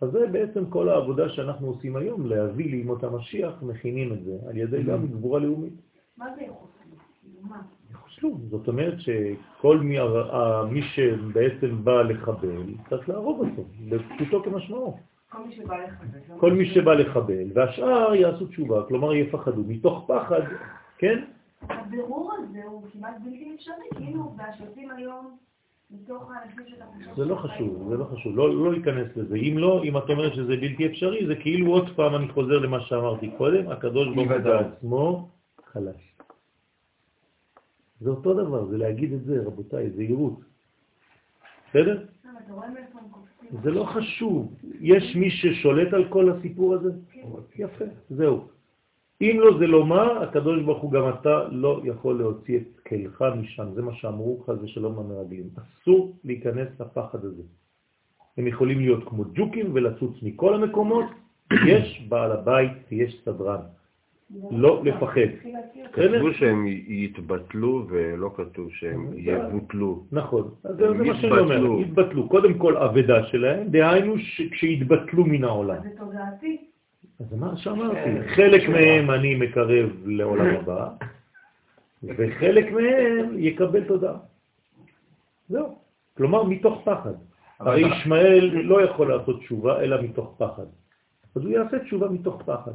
אז זה בעצם כל העבודה שאנחנו עושים היום, להביא לימות המשיח, מכינים את זה, על ידי גם גבורה לאומית. מה זה? יחוסלו. זאת אומרת שכל מי, מי שבעצם בא לחבל, צריך להרוג אותו, בפשוטו כמשמעו. כל מי שבא לחבל. כל מי שבא לחבל, והשאר יעשו תשובה, כלומר יפחדו, מתוך פחד, כן? הבירור הזה הוא כמעט בלתי אפשרי, כאילו, והשופטים היום... זה לא חשוב, זה לא חשוב, לא, לא להיכנס לזה. אם לא, אם את אומרת שזה בלתי אפשרי, זה כאילו עוד פעם אני חוזר למה שאמרתי קודם, הקדוש ברוך הוא בעצמו חלש. זה אותו דבר, זה להגיד את זה, רבותיי, זהירות. בסדר? זה לא חשוב. יש מי ששולט על כל הסיפור הזה? יפה, זהו. אם לא זה לא מה, הקדוש ברוך הוא גם אתה לא יכול להוציא את כלך משם, זה מה שאמרו חס ושלום המרגלים. אסור להיכנס לפחד הזה. הם יכולים להיות כמו ג'וקים ולצוץ מכל המקומות, יש בעל הבית ויש סדרן. לא לפחד. כתבו שהם יתבטלו ולא כתוב שהם יבוטלו. נכון, אז זה מה שאני אומר, יתבטלו. קודם כל אבדה שלהם, דהיינו כשיתבטלו מן העולם. זה תודעתי. אז זה מה שאמרתי, חלק מהם אני מקרב לעולם הבא, וחלק מהם יקבל תודה. זהו. כלומר, מתוך פחד. אבל הרי ישמעאל לא יכול לעשות תשובה אלא מתוך פחד. אז הוא יעשה תשובה מתוך פחד.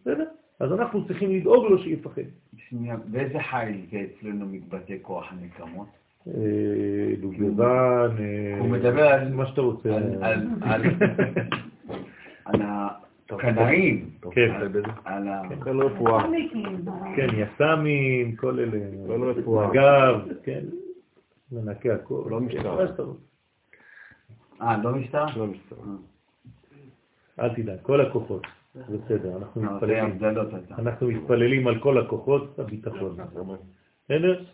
בסדר? אז אנחנו צריכים לדאוג לו שיפחד. שנייה, באיזה חיל זה אצלנו מתבטא כוח הנקמות? אה, דובדבן, אה, הוא מדבר על- מה שאתה רוצה. על- הקנאים, כן, ה... כל רפואה. כן, יס"מים, כל אלה. כל רפואה. מג"ב, כן. מנקה הכל. לא כן, משטרה. שאתה רוצה. אה, לא משטר? לא מסתדר. אל תדאג, כל הכוחות. בסדר, אנחנו אה, זה מתפללים. אנחנו מתפללים על כל הכוחות הביטחון. בסדר?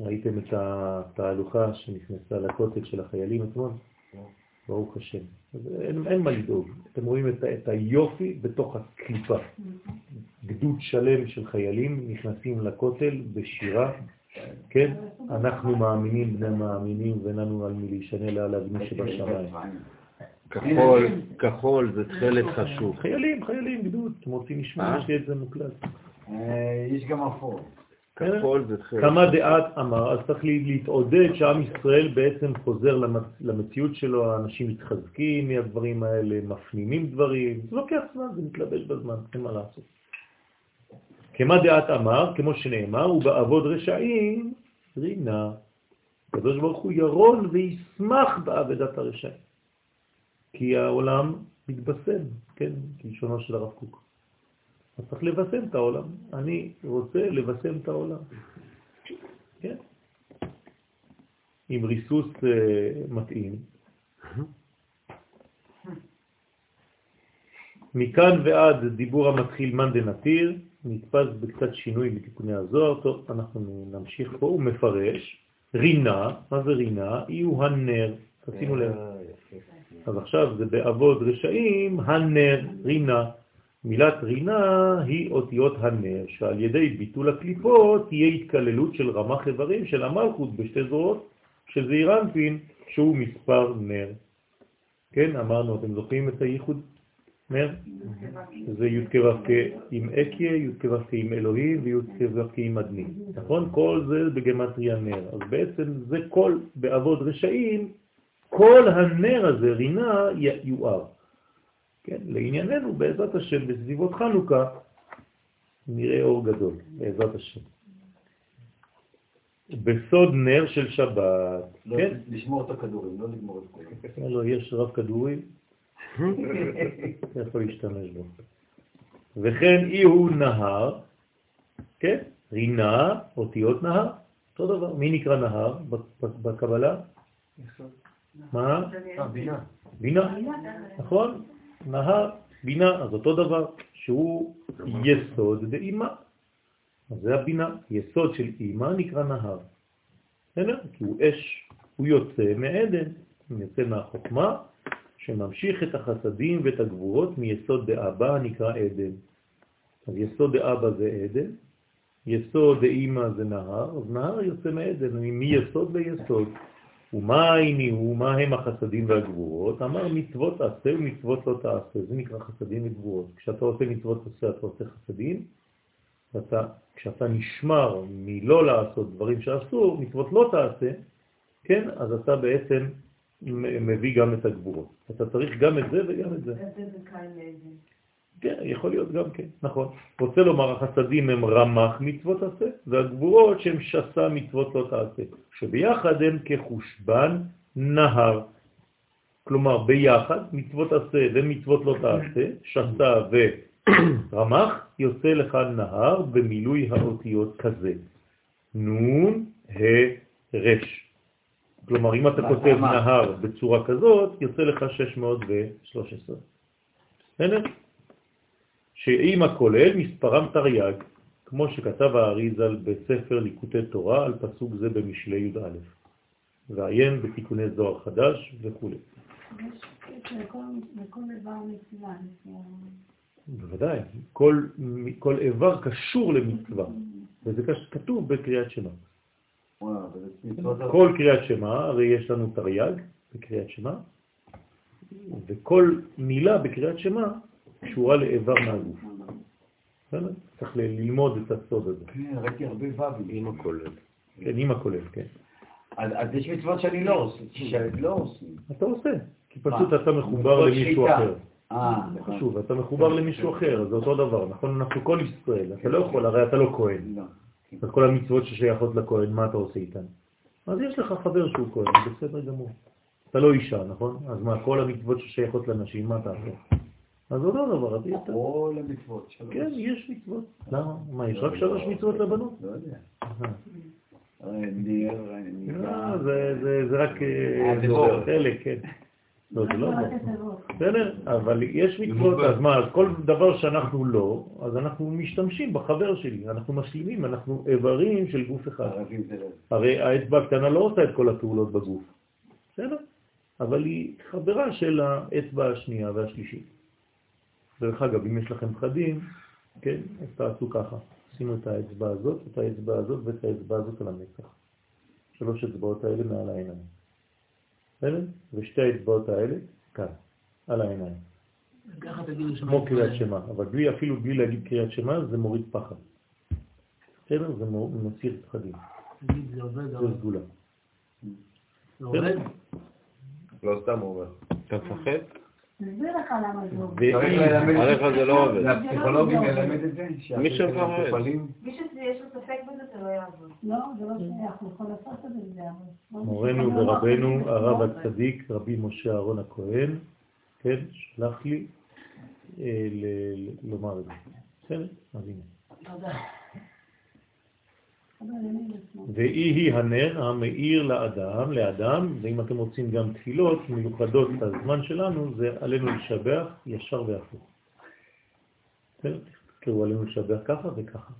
ראיתם את התהלוכה שנכנסה לכותל של החיילים אתמול? ברוך השם. אז אין, אין מה לדאוג. אתם רואים את, את היופי בתוך הקליפה. גדוד שלם של חיילים נכנסים לכותל בשירה, כן? אנחנו מאמינים בני מאמינים ואין לנו על מי להישנה לעל אבני שבשמיים. כחול, כחול זה תכלת חשוב. חיילים, חיילים, גדוד, אתם רוצים לשמוע, אה? יש לי את זה מוקלט. אה, יש גם אפור. תכלת כמה דעת אמר, אז צריך לי- להתעודד שעם ישראל בעצם חוזר למצ- למציאות שלו, האנשים מתחזקים מהדברים האלה, מפנימים דברים, זה לוקח זמן, זה מתלבש בזמן, אין מה לעשות. כמה דעת אמר, כמו שנאמר, ובעבוד רשעים רינה. הקדוש ברוך הוא ירון וישמח בעבודת הרשעים. כי העולם מתבשם, כן, כלשונו של הרב קוק. אז צריך לבשם את העולם. אני רוצה לבשם את העולם. כן? עם ריסוס אה, מתאים. מכאן ועד דיבור המתחיל מאן דנתיר, נתפס בקצת שינוי בתיקוני הזוהר. טוב, אנחנו נמשיך פה, הוא מפרש. רינה, מה זה רינה? היא הוא הנר. תשימו לב. אז עכשיו זה בעבוד רשעים, הנר, רינה. מילת רינה היא אותיות הנר, שעל ידי ביטול הקליפות תהיה התקללות של רמ"ח איברים של המלכות בשתי זרועות של זעירנפין, שהוא מספר נר. כן, אמרנו, אתם זוכרים את הייחוד נר? זה י' עם אקיה, י' עם אלוהים וי' עם אדני. נכון? כל זה בגמטריה נר. אז בעצם זה כל, בעבוד רשעים, כל הנר הזה, רינה, יואר. כן, לענייננו, בעזרת השם, בסביבות חנוכה, נראה אור גדול, בעזרת השם. בסוד נר של שבת, לא, כן? לשמור את הכדורים, לא לגמור את כולם. לא, יש רב כדורי, אתה יכול להשתמש בו. וכן אי הוא נהר, כן? רינה, אותיות נהר, אותו דבר. מי נקרא נהר בקבלה? מה? בינה. בינה, נכון? נהר, בינה, אז אותו דבר, שהוא יסוד דאימה. אז זה הבינה, יסוד של אימה נקרא נהר. בסדר? כי הוא אש, הוא יוצא מעדן, הוא יוצא מהחוכמה, שממשיך את החסדים ואת הגבורות מיסוד דאבא נקרא עדן. אז יסוד דאבא זה עדן, יסוד דאימא זה נהר, אז נהר יוצא מעדן, מיסוד ליסוד. ומה הניעו, מה הם החסדים והגבורות? אמר מצוות תעשה ומצוות לא תעשה, זה נקרא חסדים וגבורות. כשאתה עושה מצוות תעשה, אתה עושה חסדים, ואתה, כשאתה נשמר מלא לעשות דברים שאסור, מצוות לא תעשה, כן, אז אתה בעצם מביא גם את הגבורות. אתה צריך גם את זה וגם את זה. איזה זכאי לאיזה. כן, יכול להיות גם כן, נכון. רוצה לומר, החסדים הם רמח מצוות עשה, והגבורות שהם שסה מצוות לא תעשה, שביחד הם כחושבן נהר. כלומר, ביחד, מצוות עשה ומצוות לא תעשה, שסה ורמח, יוצא לך נהר במילוי האותיות כזה. נון, ה, רש. כלומר, אם אתה כותב? נהר בצורה כזאת, יוצא לך 613. בסדר? שעם הכולל מספרם תרי"ג, כמו שכתב האריזל בספר ליקוטי תורה על פסוק זה במשלי י"א, ועיין בתיקוני זוהר חדש וכו'. לכל- איבר מצווה. בוודאי, כל, כל איבר קשור למצווה, וזה כתוב בקריאת שמע. כל קריאת שמע, הרי יש לנו תרי"ג בקריאת שמע, וכל מילה בקריאת שמע קשורה לאיבר מהגוף. צריך ללמוד את הסוד הזה. כן, ראיתי הרבה ו"ים. עם הכולל. כן, עם הכולל, כן. אז אז יש מצוות שאני לא עושה, עושים. אתה עושה, כי פשוט מה? אתה מחובר למישהו. אחר. אה, נכון. חשוב, אתה מחובר למישהו אחר, זה אותו דבר, נכון? אנחנו כל ישראל, אתה לא יכול, הרי אתה לא כהן. לא. אז כל המצוות ששייכות לכהן, מה אתה עושה איתן? אז יש לך חבר שהוא כהן, בסדר גמור. אתה לא אישה, נכון? אז מה, כל המצוות ששייכות לנשים, מה אתה עושה? אז אותו דבר, אז אתה... כל המצוות שלו. כן, יש מצוות. למה? מה, יש רק שלוש מצוות לבנות? לא יודע. זה- זה זה רק אה, אה. חלק, כן. לא, זה לא. בסדר, אבל יש מצוות, אז מה, אז כל דבר שאנחנו לא, אז אנחנו משתמשים בחבר שלי, אנחנו משלימים, אנחנו איברים של גוף אחד. לא. הרי האצבע הקטנה לא עושה את כל הפעולות בגוף, בסדר? אבל היא חברה של האצבע השנייה והשלישית. דרך אגב, אם יש לכם פחדים, כן, אז תעשו ככה. שימו את האצבע הזאת, את האצבע הזאת ואת האצבע הזאת על המצח. שלוש אצבעות האלה מעל העיניים. בסדר? ושתי האצבעות האלה כאן, על העיניים. כמו קריאת. שמע, אבל בלי, אפילו בלי להגיד קריאת שמע, זה מוריד פחד. בסדר? זה מסיר פחדים. תגיד, זה עובד, סגולה. זה עובד? לא סתם אומר. אתה מפחד? תסביר לך למה זה עובד. עליך זה לא עובד. לפסיכולוגים ללמד את זה? מי שמפחד. שהמטופלים- מי שיש לו ספק בזה, זה לא יעבוד. לא, זה לא שייך, הוא יכול לעשות את זה, זה יעבוד. מורנו ורבנו, הרב הצדיק, רבי משה אהרון הכהן, כן, שלח לי אה, לומר את זה. בסדר? אז הנה. תודה. והיא היא הנר המאיר לאדם, לאדם, ואם אתם רוצים גם תפילות מיוחדות לזמן שלנו, זה עלינו לשבח ישר והפוך. תקראו עלינו לשבח ככה וככה.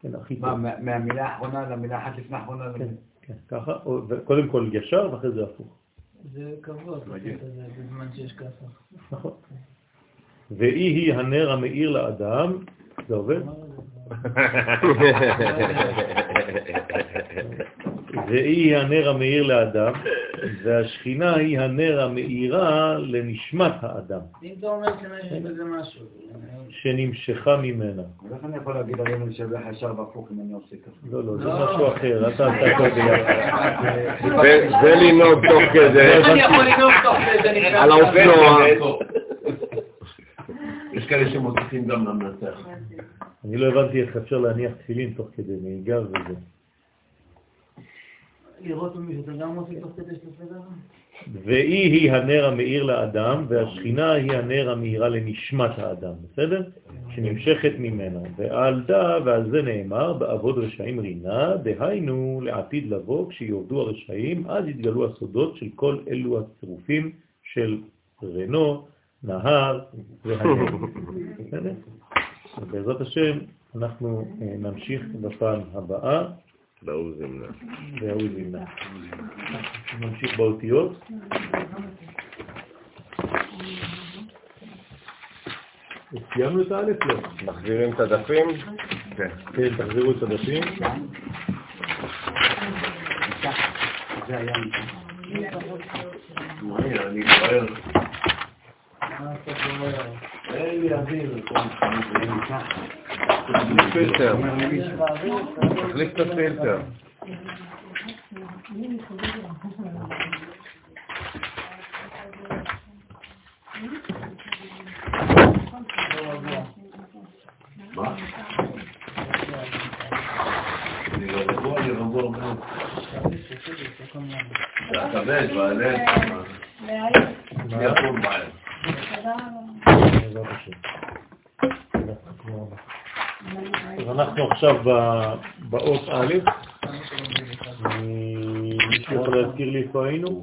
כן, הכי טוב. מה- מהמילה האחרונה למילה אחת לפני האחרונה? כן, כן, ככה, קודם כל ישר ואחרי זה הפוך. זה כבוד, את בזמן שיש ככה. נכון. והיא היא הנר המאיר לאדם, זה עובד? והיא היא הנר המאיר לאדם, והשכינה היא הנר המאירה לנשמת האדם, אם אתה אומר שיש בזה משהו, שנמשכה ממנה. איך אני יכול להגיד עלינו לשבח ישר והפוך אם אני עושה ככה? לא, לא, זה לא. משהו אחר, אתה עשית את זה ביחד. זה- לנהוג תוך כדי, איך אני יכול לנהוג תוך כדי? על האופנוע. יש כאלה שמוסיפים גם למנצח. אני לא הבנתי איך אפשר להניח תפילין תוך כדי נהיגה וזה. והיא היא הנר המאיר לאדם, והשכינה היא הנר המאירה לנשמת האדם, בסדר? שנמשכת ממנה. ועל דה, ועל זה נאמר, בעבוד רשעים רינה, דהיינו לעתיד לבוא, כשיעבדו הרשעים, אז יתגלו הסודות של כל אלו הצירופים של רנו, נהר והנר. בסדר? ובעזרת השם, אנחנו אה, נמשיך בפעם הבאה, ברור זה מנה. והוא זימנה. נמשיך באותיות. סיימנו את האלף? לא. מחזירים את הדפים? כן. כן, תחזירו את הדפים. זה היה אני בוער. מה אתה קורא? אין לי אוויר. תחליף פילטר. תחליף את הפילטר. מה? אני לא רגוע, אני רגוע מאוד. זה הכבד והלב. להעיר. אני אז אנחנו עכשיו באות א', מישהו יכול להזכיר לי איפה היינו?